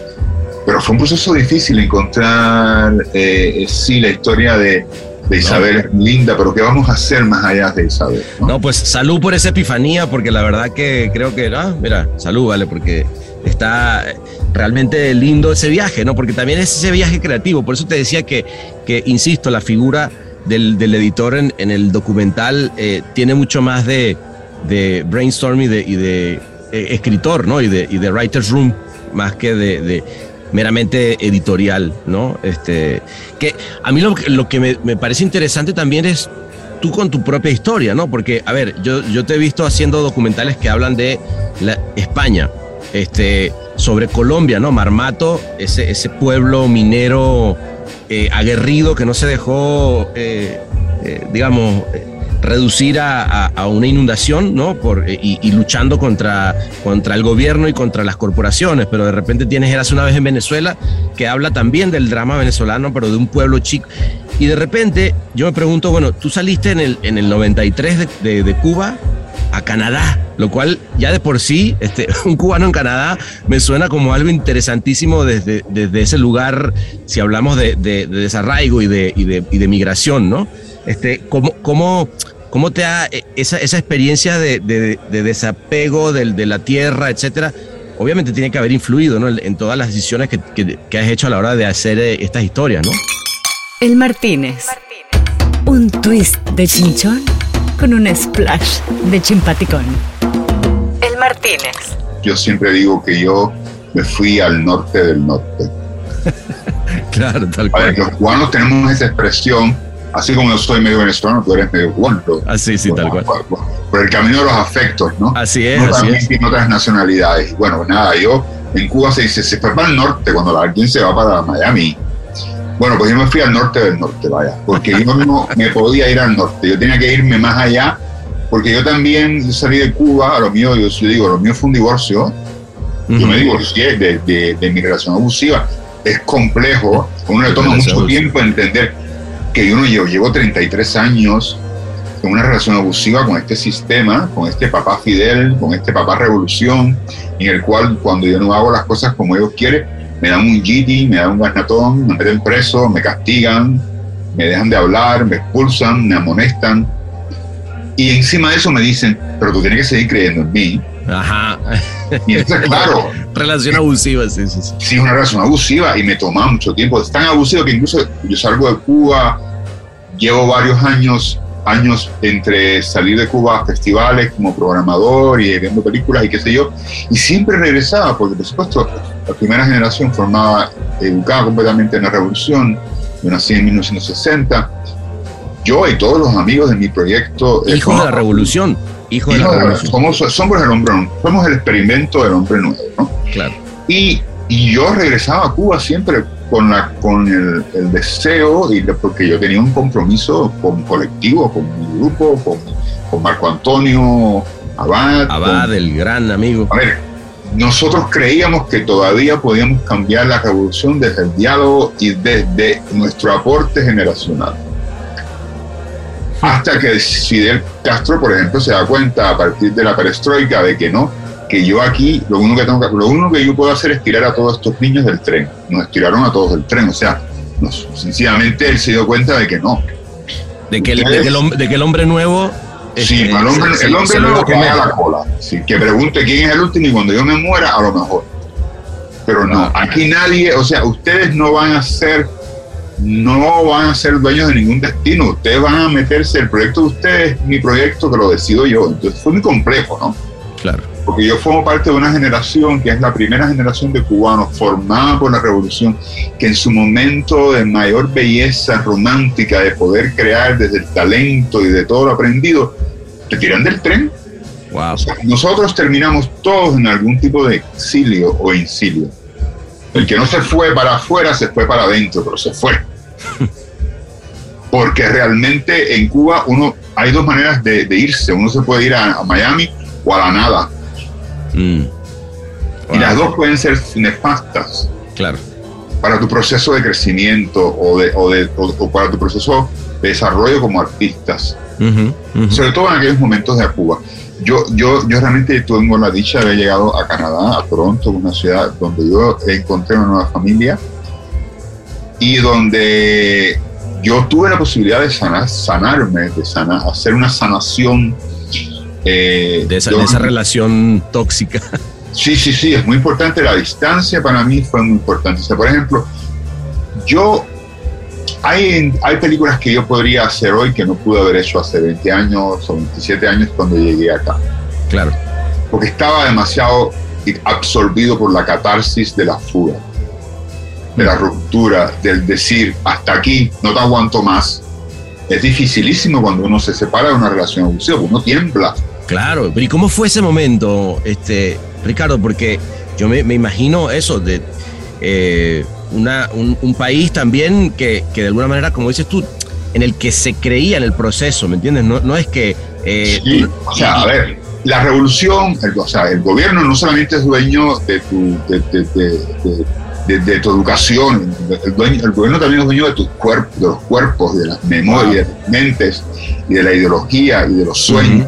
Pero fue un proceso difícil encontrar, eh, sí, la historia de, de Isabel linda, pero ¿qué vamos a hacer más allá de Isabel? no? No, pues salud por esa epifanía, porque la verdad que creo que, ah, mira, salud, vale, porque está realmente lindo ese viaje, ¿no? Porque también es ese viaje creativo. Por eso te decía que, que insisto, la figura del, del editor en, en el documental eh, tiene mucho más de, de brainstorm y de, y de eh, escritor, ¿no? Y de, y de writer's room, más que de, de meramente editorial, ¿no? Este, que a mí lo, que- lo que me, parece interesante también es tú con tu propia historia, ¿no? Porque, a ver, yo, yo te he visto haciendo documentales que hablan de la, España, este, sobre Colombia, ¿no? Marmato, ese, ese pueblo minero eh, aguerrido que no se dejó, eh, eh, digamos, reducir a, a- a una inundación, ¿no? Por, eh, y, y luchando contra, contra el gobierno y contra las corporaciones, pero de repente tienes Eras una vez en Venezuela, que habla también del drama venezolano, pero de un pueblo chico. Y de repente yo me pregunto, bueno, tú saliste en el, en el 93 de, de- de Cuba a Canadá, lo cual ya de por sí, este, un cubano en Canadá me suena como algo interesantísimo desde, desde ese lugar, si hablamos de, de- de desarraigo y de, y y de migración, ¿no? Este, ¿cómo, cómo, cómo te ha eh, esa, esa experiencia de, de- de desapego del- de la tierra, etcétera? Obviamente tiene que haber influido ¿no? en todas las decisiones que, que- que has hecho a la hora de hacer eh, estas historias, ¿no? El Martínez. Un twist de chinchón con un splash de chimpaticón. El Martínez. Yo siempre digo que yo me fui al norte del norte. Claro, tal A ver, los cubanos tenemos esa expresión, así como yo soy medio venezolano, tú eres medio cubano. Así, sí, tal cual. Por, por- por el camino de los afectos, ¿no? Así es, No, así también es. tiene otras nacionalidades. Bueno, nada, yo en Cuba se dice, se fue para el norte cuando alguien se va para Miami. Bueno, pues yo me fui al norte del norte, vaya, porque yo no me podía ir al norte, yo tenía que irme más allá, porque yo también salí de Cuba, a lo mío, yo, yo digo, lo mío fue un divorcio, yo me divorcié de, de, de mi relación abusiva, es complejo, uno le toma mucho tiempo entender que yo no llevo, llevo 33 años con una relación abusiva con este sistema, con este papá Fidel, con este papá Revolución, en el cual cuando yo no hago las cosas como ellos quieren, me dan un GT, me dan un garnatón, me meten preso, me castigan, me dejan de hablar, me expulsan, me amonestan. Y encima de eso me dicen, pero tú tienes que seguir creyendo en mí. Ajá. Y entonces, claro, Relación abusiva, sí, sí, sí. sí es una relación abusiva y me toma mucho tiempo. Es tan abusivo que incluso yo salgo de Cuba, llevo varios años años entre salir de Cuba a festivales como programador y viendo películas y qué sé yo, y siempre regresaba, porque por supuesto la primera generación formaba, educada completamente en la revolución, yo nací en 1960, yo y todos los amigos de mi proyecto... Eh, Hijo de la revolución. Hijo de la revolución. Somos, somos el hombre, somos el experimento del hombre nuevo, ¿no? Claro. Y, y yo regresaba a Cuba siempre con, la, con el, deseo, y porque yo tenía un compromiso con colectivo, con mi grupo, con, con Marco Antonio Abad. Abad, el gran amigo. A ver, nosotros creíamos que todavía podíamos cambiar la revolución desde el diálogo y desde nuestro aporte generacional. Hasta que Fidel Castro, por ejemplo, se da cuenta a partir de la perestroika de que no, que yo aquí lo único que tengo lo único que yo puedo hacer es tirar a todos estos niños del tren. Nos tiraron a todos del tren, o sea, sencillamente él se dio cuenta de que no. De que el, de que el, hombre, nuevo Sí, el hombre, el hombre nuevo que haga la cola. que pregunte quién es el último y cuando yo me muera, a lo mejor. Pero no, aquí nadie, o sea, ustedes no van a ser, no van a ser dueños de ningún destino. Ustedes van a meterse, el proyecto de ustedes, mi proyecto que lo decido yo. Entonces fue muy complejo, ¿no? Claro porque yo formo parte de una generación que es la primera generación de cubanos formada por la revolución, que en su momento de mayor belleza romántica, de poder crear desde el talento y de todo lo aprendido, te tiran del tren. Wow. nosotros terminamos todos en algún tipo de exilio o incilio. El que no se fue para afuera se fue para adentro, pero se fue. Porque realmente en Cuba uno hay dos maneras de, irse. Uno se puede ir a Miami o a la nada Mm. Y las dos pueden ser nefastas. Claro. Para tu proceso de crecimiento o, de, o, de, o, para tu proceso de desarrollo como artistas. Sobre todo en aquellos momentos de Cuba. Yo, yo, yo realmente tengo la dicha de haber llegado a Canadá, a Toronto, una ciudad donde yo encontré una nueva familia y donde yo tuve la posibilidad de sanar, sanarme, de sanar, hacer una sanación eh, de, esa, relación tóxica. Sí, sí, sí, es muy importante. La distancia para mí fue muy importante. O sea, por ejemplo, yo. Hay, hay películas que yo podría hacer hoy que no pude haber hecho hace 20 años o 27 años cuando llegué acá. Claro. Porque estaba demasiado absorbido por la catarsis de la fuga, de la ruptura, del decir, hasta aquí, no te aguanto más. Es dificilísimo cuando uno se separa de una relación abusiva, uno tiembla Claro, pero ¿y cómo fue ese momento, este, Ricardo? Porque yo me, imagino eso, de eh, una, un, país también que, de alguna manera, como dices tú, en el que se creía en el proceso, ¿me entiendes? No, no es que... Eh, sí, o sea, a ver, la revolución, el, o sea, el gobierno no solamente es dueño de tu, de, tu educación, el, dueño, el, gobierno también es dueño de tus cuerpos, de los cuerpos, de las memorias, de las mentes y de la ideología y de los sueños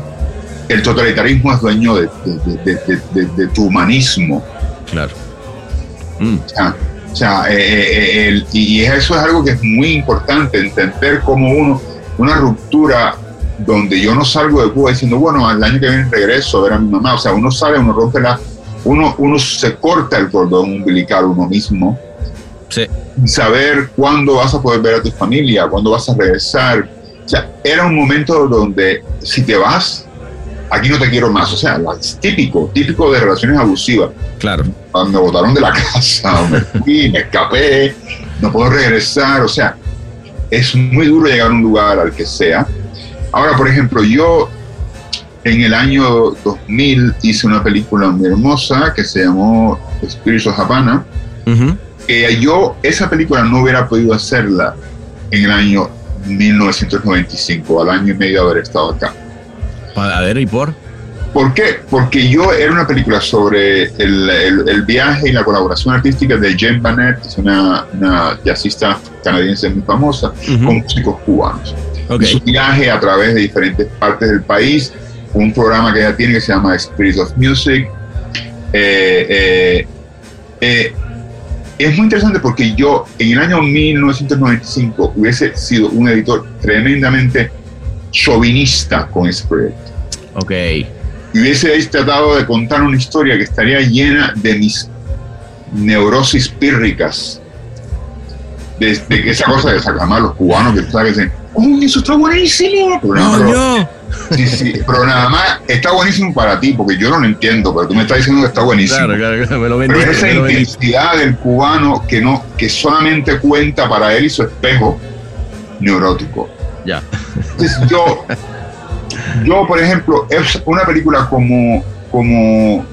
el totalitarismo es dueño de, tu humanismo. Claro. Mm. O sea, eh, eh, eh, y eso es algo que es muy importante, entender cómo uno, una ruptura donde yo no salgo de Cuba diciendo, bueno, al año que viene regreso a ver a mi mamá. O sea, uno sale, uno rompe la. Uno, uno se corta el cordón umbilical uno mismo. Sí. Saber cuándo vas a poder ver a tu familia, cuándo vas a regresar. O sea, era un momento donde si te vas, aquí no te quiero más. O sea, es típico, típico de relaciones abusivas. Claro. Me botaron de la casa, me fui, me escapé, no puedo regresar. O sea, es muy duro llegar a un lugar al que sea. Ahora, por ejemplo, yo en el año 2000 hice una película muy hermosa que se llamó of Havana. que yo esa película no hubiera podido hacerla en el año 1995, al año y medio de haber estado acá. A ver, ¿y por? ¿Por qué? Porque yo era una película sobre el, el, viaje y la colaboración artística de Jane Bannett, que es una, una jazzista canadiense muy famosa, con músicos cubanos. Su viaje a través de diferentes partes del país, un programa que ella tiene que se llama Spirit of Music. Eh, eh, eh, es muy interesante porque yo en el año 1995 hubiese sido un editor tremendamente chauvinista con ese proyecto. Ok. Y hubiese tratado de contar una historia que estaría llena de mis neurosis pírricas desde que esa cosa de sacar más los cubanos que tú sabes que dicen, ¡Uy, eso está buenísimo! Pero, No, pero- yo. sí, sí, pero nada más está buenísimo para ti, porque yo no lo entiendo, pero tú me estás diciendo que está buenísimo. Claro, claro, claro, me lo Pero esa me lo intensidad del cubano que no, que solamente cuenta para él y su espejo neurótico. Ya. Entonces, yo, yo, por ejemplo, es una película como, como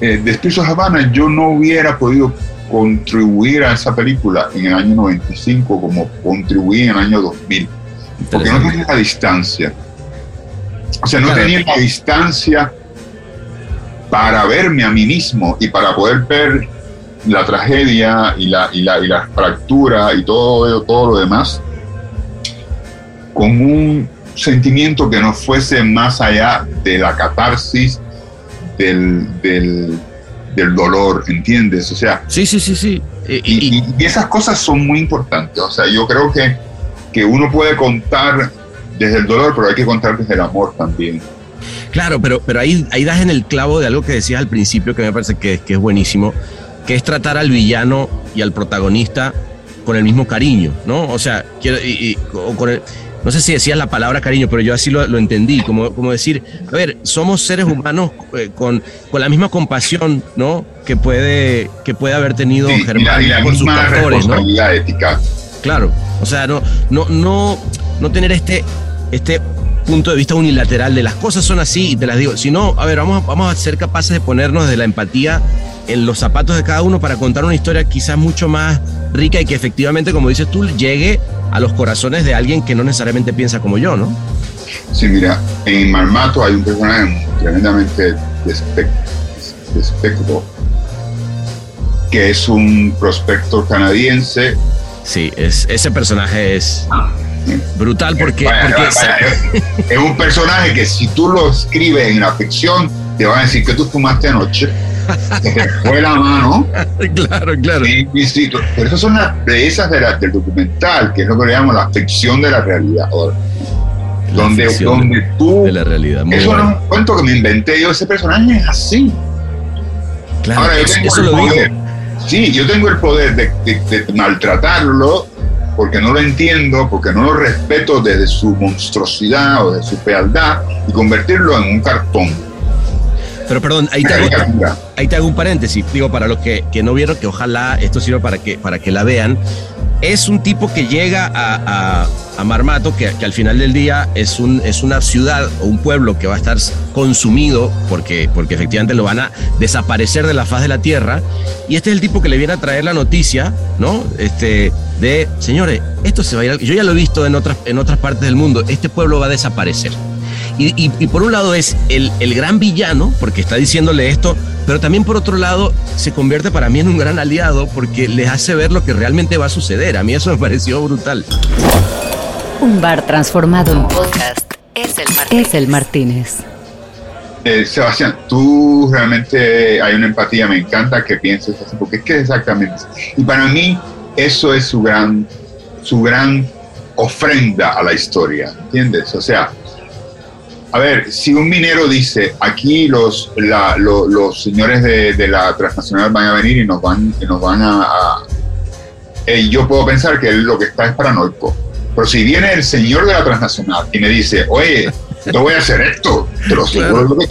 eh, Despisos Habana, yo no hubiera podido contribuir a esa película en el año 95 como contribuí en el año 2000, porque no tenía la distancia. O sea, no Claro. tenía la distancia para verme a mí mismo y para poder ver la tragedia y la, y la, y la fractura y todo, todo lo demás con un sentimiento que no fuese más allá de la catarsis del, del, del dolor, ¿entiendes? O sea, Sí, sí, sí, sí. Eh, y- y, y- y esas cosas son muy importantes. O sea, yo creo que, que uno puede contar desde el dolor, pero hay que contar desde el amor también. Claro, pero, pero ahí, ahí das en el clavo de algo que decías al principio que me parece que, que es buenísimo, que es tratar al villano y al protagonista con el mismo cariño, ¿no? O sea, quiero, y, y- o con el- no sé si decías la palabra cariño, pero yo así lo, lo entendí, como, como decir, a ver, somos seres humanos eh, con, con la misma compasión, ¿no? Que puede, que puede haber tenido Sí, y la, Germán y la por sus factores, ¿no? ética. Claro, o sea, no, no, no, no tener este, este punto de vista unilateral de las cosas son así y te las digo. sino a ver, vamos, vamos a ser capaces de ponernos de la empatía en los zapatos de cada uno para contar una historia quizás mucho más rica y que efectivamente, como dices tú, llegue a los corazones de alguien que no necesariamente piensa como yo, ¿no? Sí, mira, en Marmato hay un personaje tremendamente despec- despecto, que es un prospector canadiense. Sí, es, ese personaje es brutal porque, Vaya, porque vaya, vaya, es un personaje que si tú lo escribes en la ficción, te van a decir que tú fumaste anoche, que te fue la mano. claro, claro. Sí, pero esas son las de esas de la- del documental, que es lo que le llamamos la ficción de la realidad. o- La donde, donde tú... de la realidad. Muy Eso no bueno. es un cuento que me inventé yo, ese personaje es así. Claro, Ahora, yo eso, tengo eso el lo poder. Sí, yo tengo el poder de, de- de maltratarlo porque no lo entiendo, porque no lo respeto desde su monstruosidad o de su fealdad y convertirlo en un cartón. Pero perdón, ahí te hago, caricatura. ahí te hago un paréntesis. Digo, para los que, que no vieron, que ojalá esto sirva para que, para que la vean. Es un tipo que llega a, a- a Marmato, que, que al final del día es, un, es una ciudad o un pueblo que va a estar consumido porque, porque efectivamente lo van a desaparecer de la faz de la tierra. Y este es el tipo que le viene a traer la noticia, ¿no? Este, de, señores, esto se va a ir. Yo ya lo he visto en otras, en otras partes del mundo. Este pueblo va a desaparecer. Y, y- y por un lado es el, el gran villano, porque está diciéndole esto, pero también por otro lado se convierte para mí en un gran aliado porque les hace ver lo que realmente va a suceder. A mí eso me pareció brutal. Un bar transformado en podcast es el Martínez. Es el Martínez. Eh, Sebastián, tú realmente hay una empatía, me encanta que pienses así, porque es que exactamente. Y para mí eso es su gran, su gran ofrenda a la historia, ¿entiendes? O sea, a ver, si un minero dice, aquí los, la- lo- los señores de, de la transnacional van a venir y nos van, y nos van a... a- eh, yo puedo pensar que él lo que está es paranoico. Pero si viene el señor de la transnacional y me dice, oye, yo voy a hacer esto, pero seguro que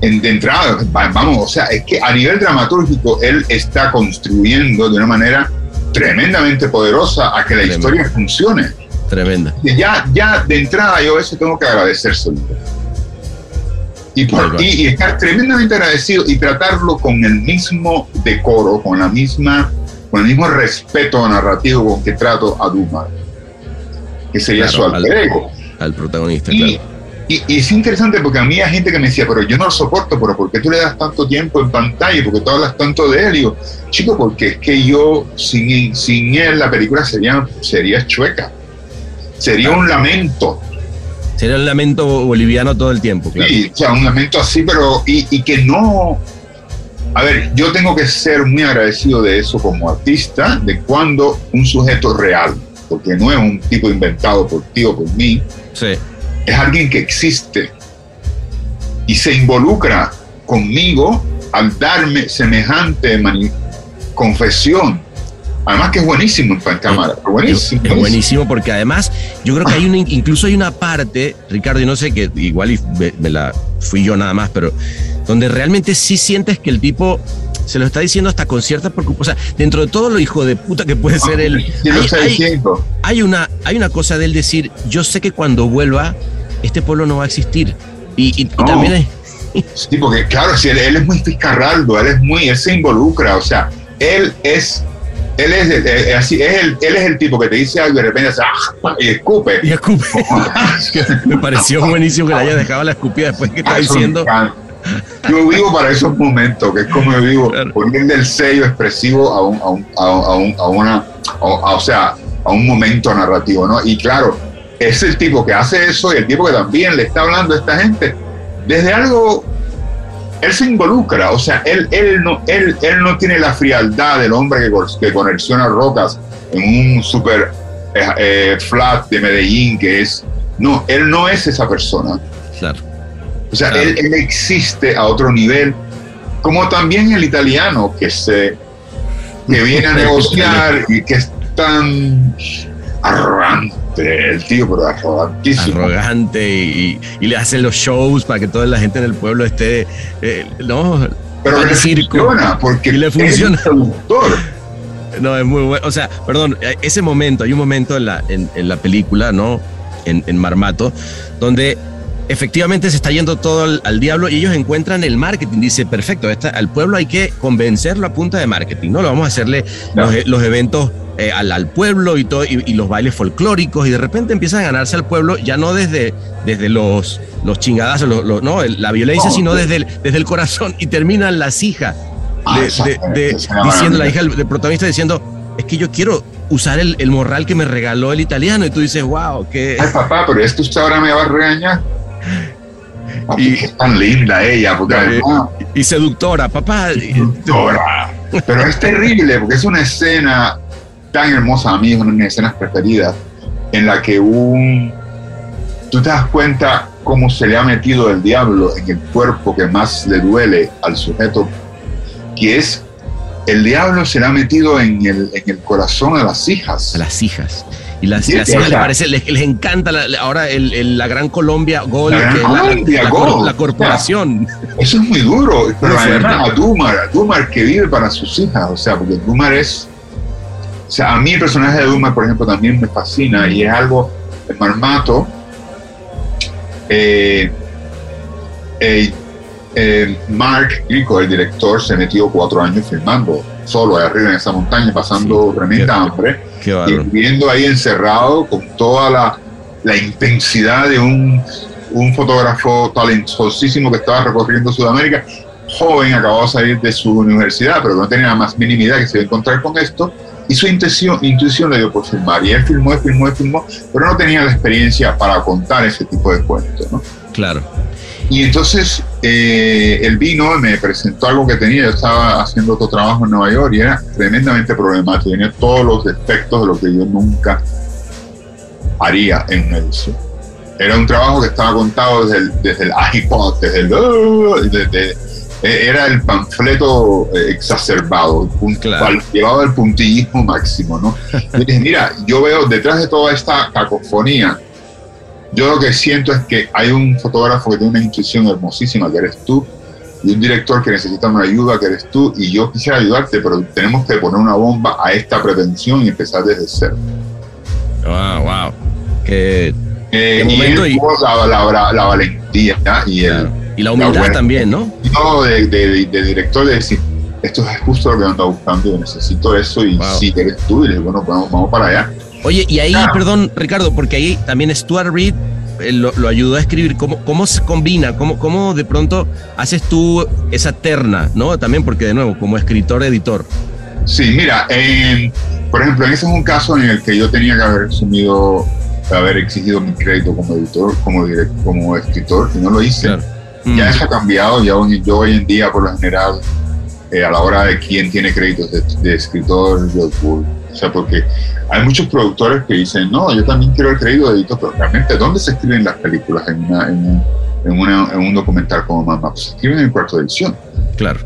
en, de entrada, va- vamos, o sea, es que a nivel dramatúrgico él está construyendo de una manera tremendamente poderosa a que la Tremendo. historia funcione. Tremenda. Ya, ya de entrada yo eso tengo que agradecérselo. Y, por, Tal cual. y, y estar tremendamente agradecido y tratarlo con el mismo decoro, con la misma, con el mismo respeto narrativo con que trato a Duma, que sería Claro, su alter al- protagonista, Y, claro. y- y es interesante porque a mí hay gente que me decía, pero yo no lo soporto, pero ¿por qué tú le das tanto tiempo en pantalla? ¿Por qué tú hablas tanto de él? Y digo, chico, porque es que yo, sin, sin él, la película sería, sería chueca. Sería un lamento. Sería el lamento boliviano todo el tiempo, claro. Sí, o sea, un lamento así, pero y, y que no. A ver, yo tengo que ser muy agradecido de eso como artista, de cuando un sujeto real, porque no es un tipo inventado por ti o por mí, Sí, es alguien que existe y se involucra conmigo al darme semejante confesión Además que es buenísimo en cámara, Es- buenísimo. Es, buenísimo porque además yo creo que hay una, incluso hay una parte, Ricardo, y no sé que igual me, la fui yo nada más, pero donde realmente sí sientes que el tipo se lo está diciendo hasta con cierta preocupación. O sea, dentro de todo lo hijo de puta que puede ser él, ¿Quién lo hay, está hay- diciendo? hay una, hay una cosa de él decir, yo sé que cuando vuelva, este pueblo no va a existir. Y, y- y No. también es, Sí, porque claro, si él, él es muy fiscarraldo, él es muy, él se involucra, o sea, él es, él es, eh, eh, así, es el, él es el tipo que te dice algo y de repente hace, ¡ah! y escupe. y escupe. me pareció buenísimo que le haya dejado la escupida después que está diciendo. Yo vivo para esos momentos, que es como yo vivo, Claro. ponerle el sello expresivo a un, a un, a un- a un- a una, a- o sea, a un momento narrativo, ¿no? Y claro, es el tipo que hace eso y el tipo que también le está hablando a esta gente desde algo, él se involucra, o sea, él, él, no, él, él no tiene la frialdad del hombre que, que conexiona rocas en un super eh, eh, flat de Medellín que es, no, él no es esa persona. Claro. O sea, Claro. él, él existe a otro nivel, como también el italiano que se que viene a negociar y que es tan arrogante, el tío, pero arrogantísimo. arrogante y, y le hacen los shows para que toda la gente en el pueblo esté, eh, no, pero le circo. funciona, porque Y le funciona. es un productor. No, es muy bueno. O sea, perdón, eh, ese momento, hay un momento en la, en, en la película, ¿no? En, en Marmato, donde efectivamente se está yendo todo al, al diablo y ellos encuentran el marketing. Dice, perfecto, esta- al pueblo hay que convencerlo a punta de marketing, ¿no? Lo vamos a hacerle los, los eventos eh, al, al pueblo y, todo, y, y los bailes folclóricos y de repente empiezan a ganarse al pueblo ya no desde, desde los, los chingadazos, los- los- no, la violencia, No, sino desde el, desde el corazón y terminan las hijas Ah, de- es diciendo la hija del, protagonista diciendo es que yo quiero usar el, el morral que me regaló el italiano y tú dices wow que Ay, papá, pero esto usted ahora me va a regañar. Papi, Y- que es tan linda ella, porque además, y seductora papá doctora. Pero es terrible, porque es una escena tan hermosa, a mí es una de mis escenas preferidas, en la que un... Tú te das cuenta cómo se le ha metido el diablo en el cuerpo que más le duele al sujeto, que es el diablo se le ha metido en el, en el corazón a las hijas. a las hijas y las, Sí, las hijas les parece les, les encanta la- ahora el, el- la gran Colombia Gol La Gran Colombia la, Gol, la corporación Eso es muy duro, pero Muy fuerte. además a Dumar, a Dumar que vive para sus hijas, o sea, porque Dumar es, o sea, a mí el personaje de Dumar, por ejemplo, también me fascina y es algo, el Marmato, eh, eh, eh, Mark Grico, el director, se metió cuatro años filmando solo ahí arriba en esa montaña, pasando Sí, tremenda qué- hambre qué y viviendo ahí encerrado con toda la, la intensidad de un, un fotógrafo talentosísimo que estaba recorriendo Sudamérica, joven, acababa de salir de su universidad, pero no tenía la más mínima idea que se iba a encontrar con esto, y su intuición, intuición le dio por filmar, y él filmó, y filmó, y filmó, pero no tenía la experiencia para contar ese tipo de cuentos, ¿no? claro Y entonces eh, él vino y me presentó algo que tenía. Yo estaba haciendo otro trabajo en Nueva York y era tremendamente problemático. Tenía todos los defectos de lo que yo nunca haría en una edición. Era un trabajo que estaba contado desde el, desde el iPod, desde el. Desde- eh, era el panfleto eh, exacerbado, Claro. llevado al puntillismo máximo. ¿no? Yo dije, mira, yo veo detrás de toda esta cacofonía yo lo que siento es que hay un fotógrafo que tiene una intuición hermosísima, que eres tú, y un director que necesita una ayuda, que eres tú, y yo quisiera ayudarte, pero tenemos que poner una bomba a esta pretensión y empezar desde cero. wow wow Eh, Qué y momento él y- tuvo la, la- valentía y el. Y la humildad también no no, de, de- de director de decir, esto es justo lo que ando buscando, necesito eso, y Wow. si eres tú, y le digo, bueno, vamos, vamos para allá. Oye, y ahí, Claro. perdón, Ricardo, porque ahí también Stuart Reed eh, lo, lo ayudó a escribir. ¿Cómo, cómo se combina? ¿Cómo, ¿Cómo de pronto haces tú esa terna? ¿No? También porque, de nuevo, como escritor, editor. Sí, mira, en- por ejemplo, en ese es un caso en el que yo tenía que haber asumido, haber exigido mi crédito como editor, como, direct- como escritor, y no lo hice. Claro. Mm, Ya eso ha cambiado, ya hoy, yo hoy en día, por lo general, eh, a la hora de quién tiene créditos de, de escritor, yo, o sea, porque hay muchos productores que dicen, no, yo también quiero el crédito de editor, pero realmente, ¿dónde se escriben las películas en, una, en, un, en, una- en un documental como Mamá? Pues se escriben en el cuarto de edición. claro.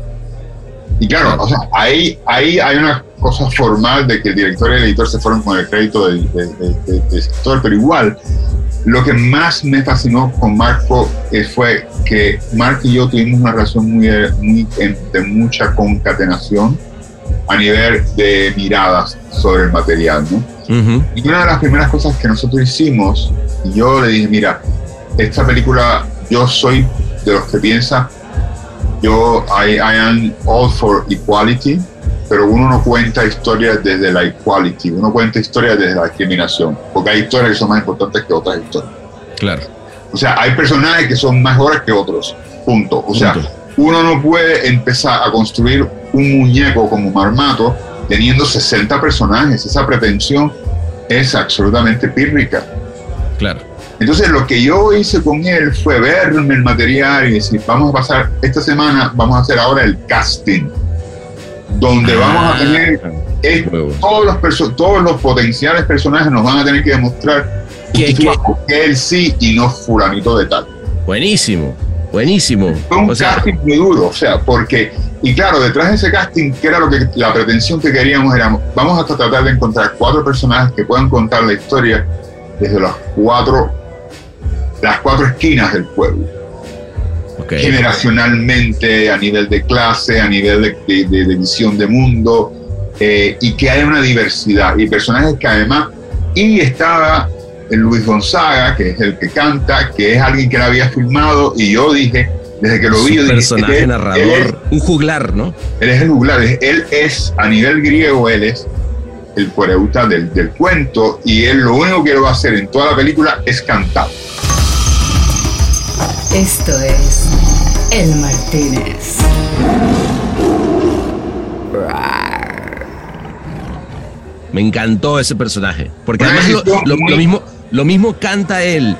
Y claro, o sea, ahí, ahí hay una cosa formal de que el director y el editor se fueron con el crédito del, del, del, del sector, pero igual, lo que más me fascinó con Marco eh, fue que Marco y yo tuvimos una relación muy, muy de mucha concatenación a nivel de miradas sobre el material. Y una de las primeras cosas que nosotros hicimos, yo le dije, mira, esta película, yo soy de los que piensa, yo, I, I am all for equality, pero uno no cuenta historias desde la equality, uno cuenta historias desde la discriminación, porque hay historias que son más importantes que otras historias. Claro. O sea, hay personajes que son mejores que otros, punto. O sea, uno no puede empezar a construir un muñeco como Marmato teniendo 60 personajes, esa pretensión es absolutamente pírrica. Claro. Entonces lo que yo hice con él fue verme el material y decir, vamos a pasar, esta semana vamos a hacer ahora el casting, donde vamos a tener es- todos, los perso- todos los potenciales personajes nos van a tener que demostrar ¿Qué- que, él sí y no fulanito de tal. Buenísimo. Buenísimo. Fue un O sea, casting muy duro, o sea, porque, y claro, detrás de ese casting, que era lo que la pretensión que queríamos, era, vamos a tratar de encontrar cuatro personajes que puedan contar la historia desde las cuatro, las cuatro esquinas del pueblo. Generacionalmente, a nivel de clase, a nivel de, de- de- de visión de mundo, eh, y que haya una diversidad y personajes que además, y estaba el Luis Gonzaga, que es el que canta, que es alguien que la había filmado, y yo dije, desde que lo vi, yo dije, personaje él- él narrador, un juglar, ¿no? Él es el juglar, él es, a nivel griego, él es el coreuta del, del cuento, y él lo único que él va a hacer en toda la película es cantar. Esto es El Martínez. Me encantó ese personaje. Porque además lo, mismo, lo mismo canta él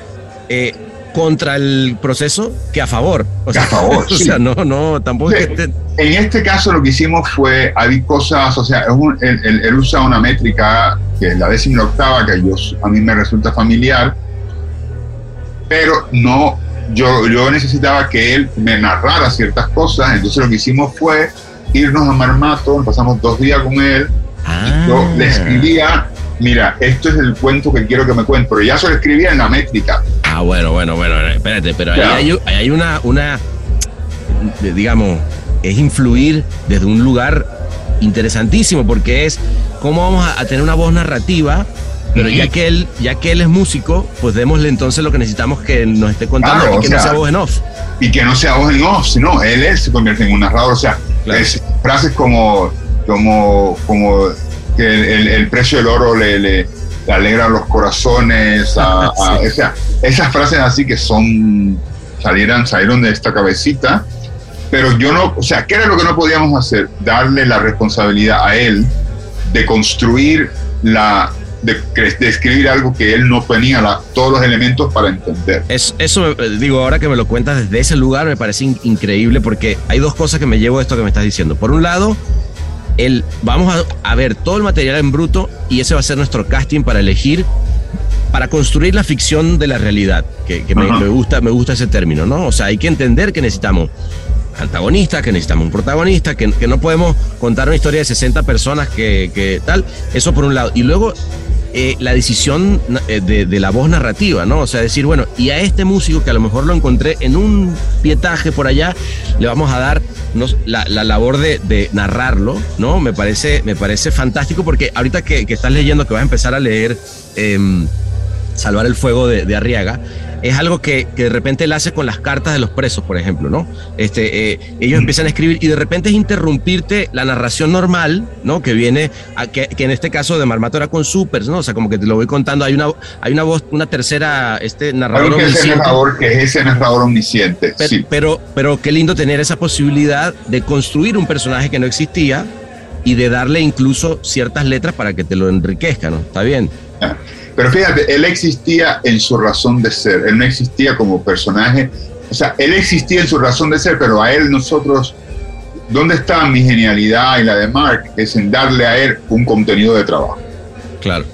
eh, contra el proceso que a favor. O Que a sea, favor, o sí. sea, no, no, tampoco es que En este caso lo que hicimos fue, hay cosas, o sea, es un- él, él- él usa una métrica que es la décima octava, que yo, a mí me resulta familiar, pero no, yo, yo necesitaba que él me narrara ciertas cosas, entonces lo que hicimos fue irnos a Marmato, pasamos dos días con él, Ah. yo le escribía, mira, esto es el cuento que quiero que me cuente, pero ya se lo escribía en la métrica. Ah, bueno, bueno, bueno, espérate, pero ahí hay, ahí hay una, una, eh, digamos, es influir desde un lugar interesantísimo, porque es cómo vamos a, a tener una voz narrativa, pero ya que él, ya que él es músico, pues démosle entonces lo que necesitamos que nos esté contando Claro, y que o no sea, sea voz en off. y que no sea voz en off, sino él, él se convierte en un narrador. O sea, Claro. es- frases como, como, como que el, el- el precio del oro le, le- le alegra los corazones, a- a- Sí. o sea, esas frases así que son, salieran, salieron de esta cabecita, pero yo no, o sea, ¿qué era lo que no podíamos hacer? Darle la responsabilidad a él de construir la, de, cre- de escribir algo que él no tenía la- todos los elementos para entender. Es, eso, eh, digo, ahora que me lo cuentas desde ese lugar, me parece in- increíble porque hay dos cosas que me llevo de esto que me estás diciendo. Por un lado, el, vamos a, a ver todo el material en bruto y ese va a ser nuestro casting para elegir, para construir la ficción de la realidad, que, que me, gusta, me gusta ese término, ¿no? O sea, hay que entender que necesitamos antagonistas, que necesitamos un protagonista, que, que no podemos contar una historia de 60 personas que, que tal, eso por un lado. Y luego eh, la decisión eh, de, de la voz narrativa, ¿no? O sea, decir, bueno, y a este músico que a lo mejor lo encontré en un pietaje por allá, le vamos a dar la, la labor de, de narrarlo, ¿no? Me parece, me parece fantástico porque ahorita que, que estás leyendo, que vas a empezar a leer em, Salvar el Fuego de, de Arriaga, es algo que, que de repente él hace con las cartas de los presos, por ejemplo, ¿no? Este, eh, ellos empiezan a escribir y de repente es interrumpirte la narración normal, ¿no? Que viene, a, que, que en este caso de Marmato era con supers, ¿no? O sea, como que te lo voy contando, hay una, hay una voz, una tercera, este narrador que es omnisciente. narrador, que es ese narrador omnisciente. Pero, sí. pero, pero qué lindo tener esa posibilidad de construir un personaje que no existía y de darle incluso ciertas letras para que te lo enriquezca, ¿no? Está bien. Pero fíjate, él existía en su razón de ser, él no existía como personaje, o sea, él existía en su razón de ser, pero a él nosotros, ¿dónde está mi genialidad y la de Mark? Es en darle a él un contenido de trabajo. Claro.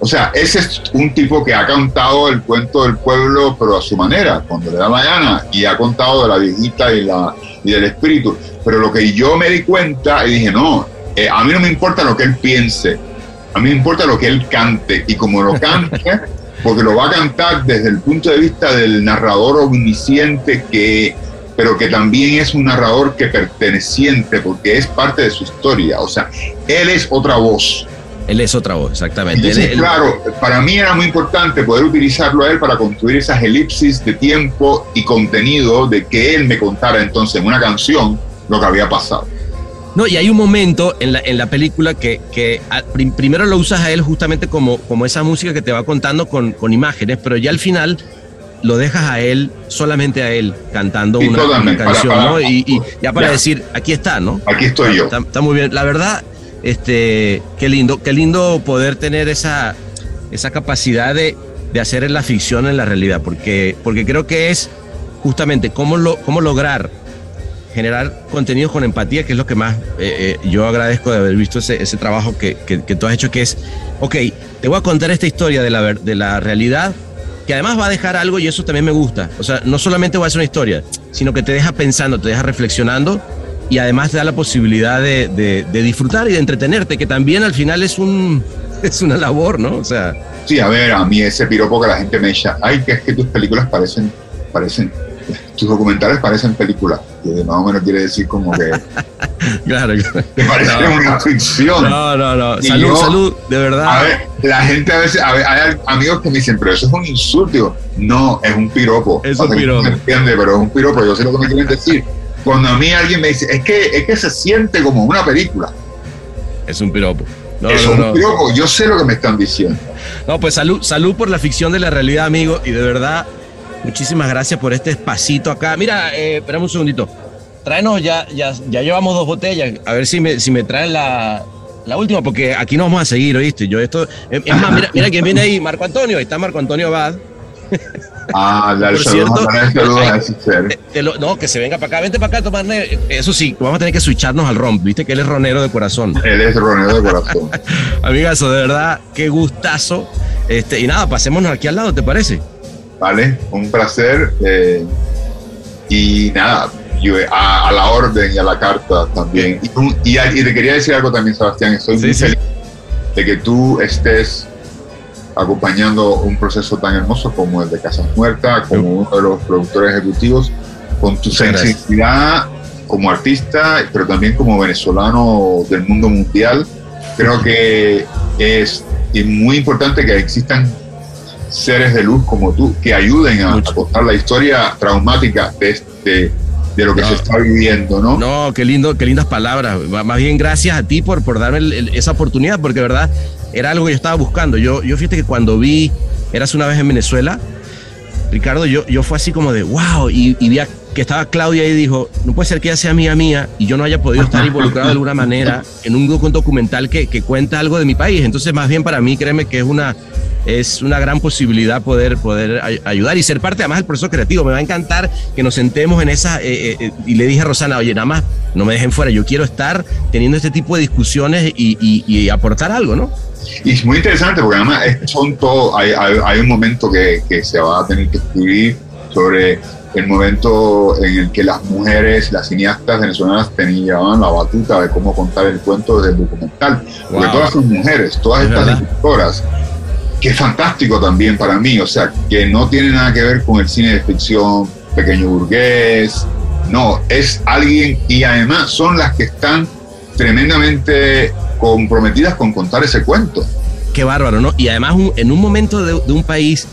O sea, ese es un tipo que ha contado el cuento del pueblo, pero a su manera, cuando le da la gana, y ha contado de la viejita y, la, y del espíritu. Pero lo que yo me di cuenta y dije, no, eh, a mí no me importa lo que él piense, a mí me importa lo que él cante. Y como lo cante, porque lo va a cantar desde el punto de vista del narrador omnisciente que pero que también es un narrador que perteneciente porque es parte de su historia, o sea, él es otra voz. Él es otra voz, exactamente. Claro, para mí era muy importante poder utilizarlo a él para construir esas elipsis de tiempo y contenido de que él me contara entonces en una canción lo que había pasado. No, y hay un momento en la, en la película que, que primero lo usas a él justamente como, como esa música que te va contando con, con imágenes, pero ya al final lo dejas a él, solamente a él, cantando una, canción, ¿no? Y, ya para decir, aquí está, ¿no? Aquí estoy yo. Está, muy bien. La verdad, este, qué lindo, qué lindo poder tener esa, esa capacidad de, de hacer la ficción en la realidad, porque, porque creo que es justamente cómo, lo, cómo lograr generar contenidos con empatía, que es lo que más eh, eh, yo agradezco de haber visto ese, ese trabajo que, que, tú has hecho, que es, ok, te voy a contar esta historia de la, de la realidad, que además va a dejar algo y eso también me gusta. O sea, no solamente va a ser una historia, sino que te deja pensando, te deja reflexionando y además te da la posibilidad de, de, disfrutar y de entretenerte, que también al final es, un, es una labor, ¿no? O sea... Sí, a ver, a mí ese piropo que la gente me echa, ay, que es que tus películas parecen, parecen tus documentales parecen películas, que más o menos quiere decir como que. claro, Que parece una ficción. No, no, no. salud, salud, de verdad. A ver, la gente a veces, a ver, hay amigos que me dicen, pero eso es un insulto. No, es un piropo. Es un piropo. No me entiende, pero es un piropo. Yo sé lo que me quieren decir. Cuando a mí alguien me dice, es que, es que se siente como una película. Es un piropo. No, es un piropo. Yo sé lo que me están diciendo. No, pues salud, salud por la ficción de la realidad, amigo. Y de verdad, Muchísimas gracias por este espacito acá. Mira, eh, esperamos un segundito. Tráenos, ya, ya, ya llevamos dos botellas. A ver si me, si me traen la, la última, porque aquí no vamos a seguir, ¿oíste? Yo esto. Es más, mira, mira quién viene ahí, Marco Antonio. Ahí está Marco Antonio Abad. Ah, dale, Por cierto, a no, que se venga para acá, vente para acá a tomar. Eso sí, vamos a tener que switcharnos al romp, viste que él es ronero de corazón. Él es ronero de corazón. Amigazo, de verdad, qué gustazo. Este, y nada, pasémonos aquí al lado, ¿te parece? ¿Vale? Un placer. Eh, y nada, yo, a, la orden y a la carta también. Y, y, te quería decir algo también, Sebastián, estoy muy feliz de que tú estés acompañando un proceso tan hermoso como el de Casas Muertas, como uno de los productores ejecutivos, con tu sensibilidad como artista, pero también como venezolano del mundo mundial. Creo que es muy importante que existan seres de luz como tú que ayuden a, contar la historia traumática de, este, de lo que se está viviendo, ¿no? No, qué lindo, qué lindas palabras. Más bien gracias a ti por, por darme esa oportunidad, porque de verdad era algo que yo estaba buscando. Yo, yo fíjate que cuando vi Eras una vez en Venezuela, Ricardo, yo, yo fue así como de wow, y, y vi que estaba Claudia y dijo, no puede ser que ella sea amiga mía y yo no haya podido estar involucrado de alguna manera en un documental que, que cuenta algo de mi país. Entonces, más bien para mí, créeme que es una, es una gran posibilidad poder, poder ayudar y ser parte además del proceso creativo. Me va a encantar que nos sentemos en esa, eh, eh, y le dije a Rosana, oye, nada más, no me dejen fuera, yo quiero estar teniendo este tipo de discusiones y, aportar algo, ¿no? Y es muy interesante porque además son todo, hay, hay, un momento que, que, se va a tener que escribir sobre el momento en el que las mujeres, las cineastas venezolanas tenían la batuta de cómo contar el cuento del documental. Porque todas son mujeres, todas estas escritoras que es fantástico también para mí, o sea, que no tiene nada que ver con el cine de ficción pequeño burgués, no, es alguien y además son las que están tremendamente comprometidas con contar ese cuento. Qué bárbaro, ¿no? Y además en un momento de, de un país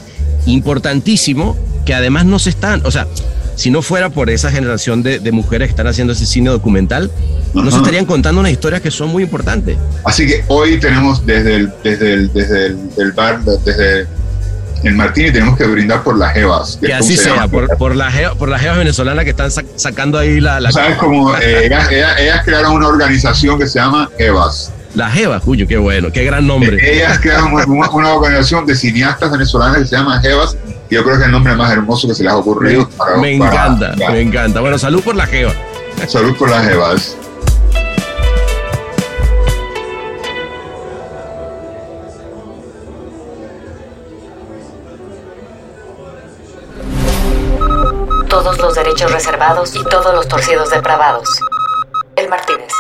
importantísimo que además no se están, o sea, si no fuera por esa generación de, mujeres que están haciendo ese cine documental, no se estarían contando unas historias que son muy importantes. Así que hoy tenemos desde el, desde el, desde el, bar, desde el Martini, tenemos que brindar por las Jevas. Que, así sea, por, por, la por las Jevas venezolanas que están sacando ahí la... la ¿Sabes cómo? Eh, ellas, crearon una organización que se llama Jevas. Las Jevas, cuyo, qué bueno, qué gran nombre. Ellas crearon una, una organización de cineastas venezolanas que se llama Jevas yo creo que es el nombre más hermoso que se les ha ocurrido. me encanta, me encanta. Bueno, salud por la Jeva. Salud por las Jevas. Todos los derechos reservados y todos los torcidos depravados. El Martínez.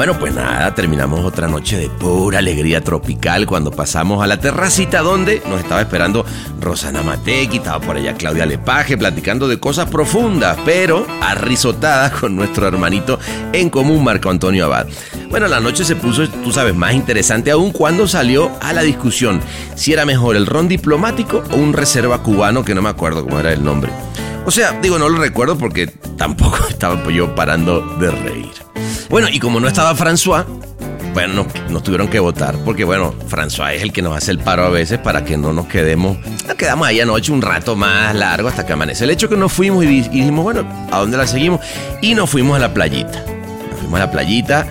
Bueno, pues nada, terminamos otra noche de pura alegría tropical cuando pasamos a la terracita donde nos estaba esperando Rosana Matequi, estaba por allá Claudia Lepaje platicando de cosas profundas, pero arrisotadas con nuestro hermanito en común Marco Antonio Abad. Bueno, la noche se puso, tú sabes, más interesante aún cuando salió a la discusión si era mejor el ron diplomático o un reserva cubano que no me acuerdo cómo era el nombre. O sea, digo, no lo recuerdo porque tampoco estaba yo parando de reír. Bueno, y como no estaba François, bueno, nos, tuvieron que votar, porque bueno, François es el que nos hace el paro a veces para que no nos quedemos, nos quedamos ahí anoche un rato más largo hasta que amanece. El hecho que nos fuimos y, dijimos, bueno, ¿a dónde la seguimos? Y nos fuimos a la playita. Nos fuimos a la playita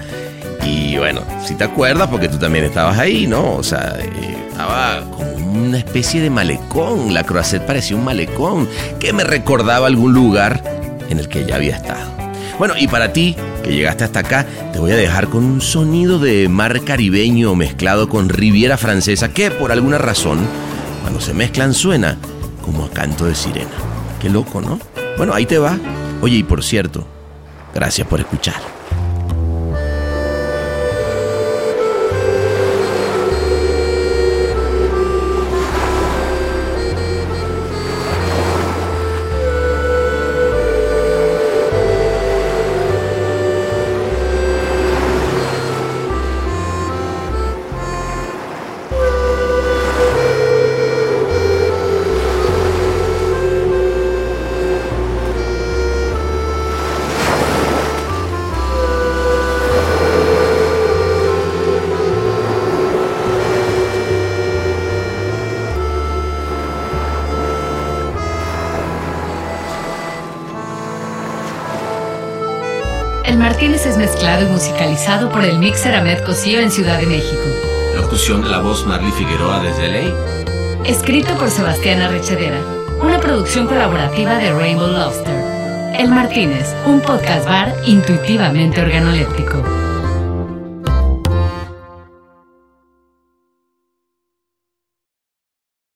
y bueno, si te acuerdas, porque tú también estabas ahí, ¿no? O sea, eh, estaba como una especie de malecón, la Croisette parecía un malecón que me recordaba algún lugar en el que ya había estado. Bueno, y para ti, que llegaste hasta acá, te voy a dejar con un sonido de mar caribeño mezclado con riviera francesa que por alguna razón, cuando se mezclan suena como a canto de sirena. Qué loco, ¿no? Bueno, ahí te va. Oye, y por cierto, gracias por escuchar. Musicalizado por el mixer Ahmed Cosío en Ciudad de México. Locución de la voz Marley Figueroa desde Ley. Escrito por Sebastián Arrechedera. Una producción colaborativa de Rainbow Lobster. El Martínez, un podcast bar intuitivamente organoléptico.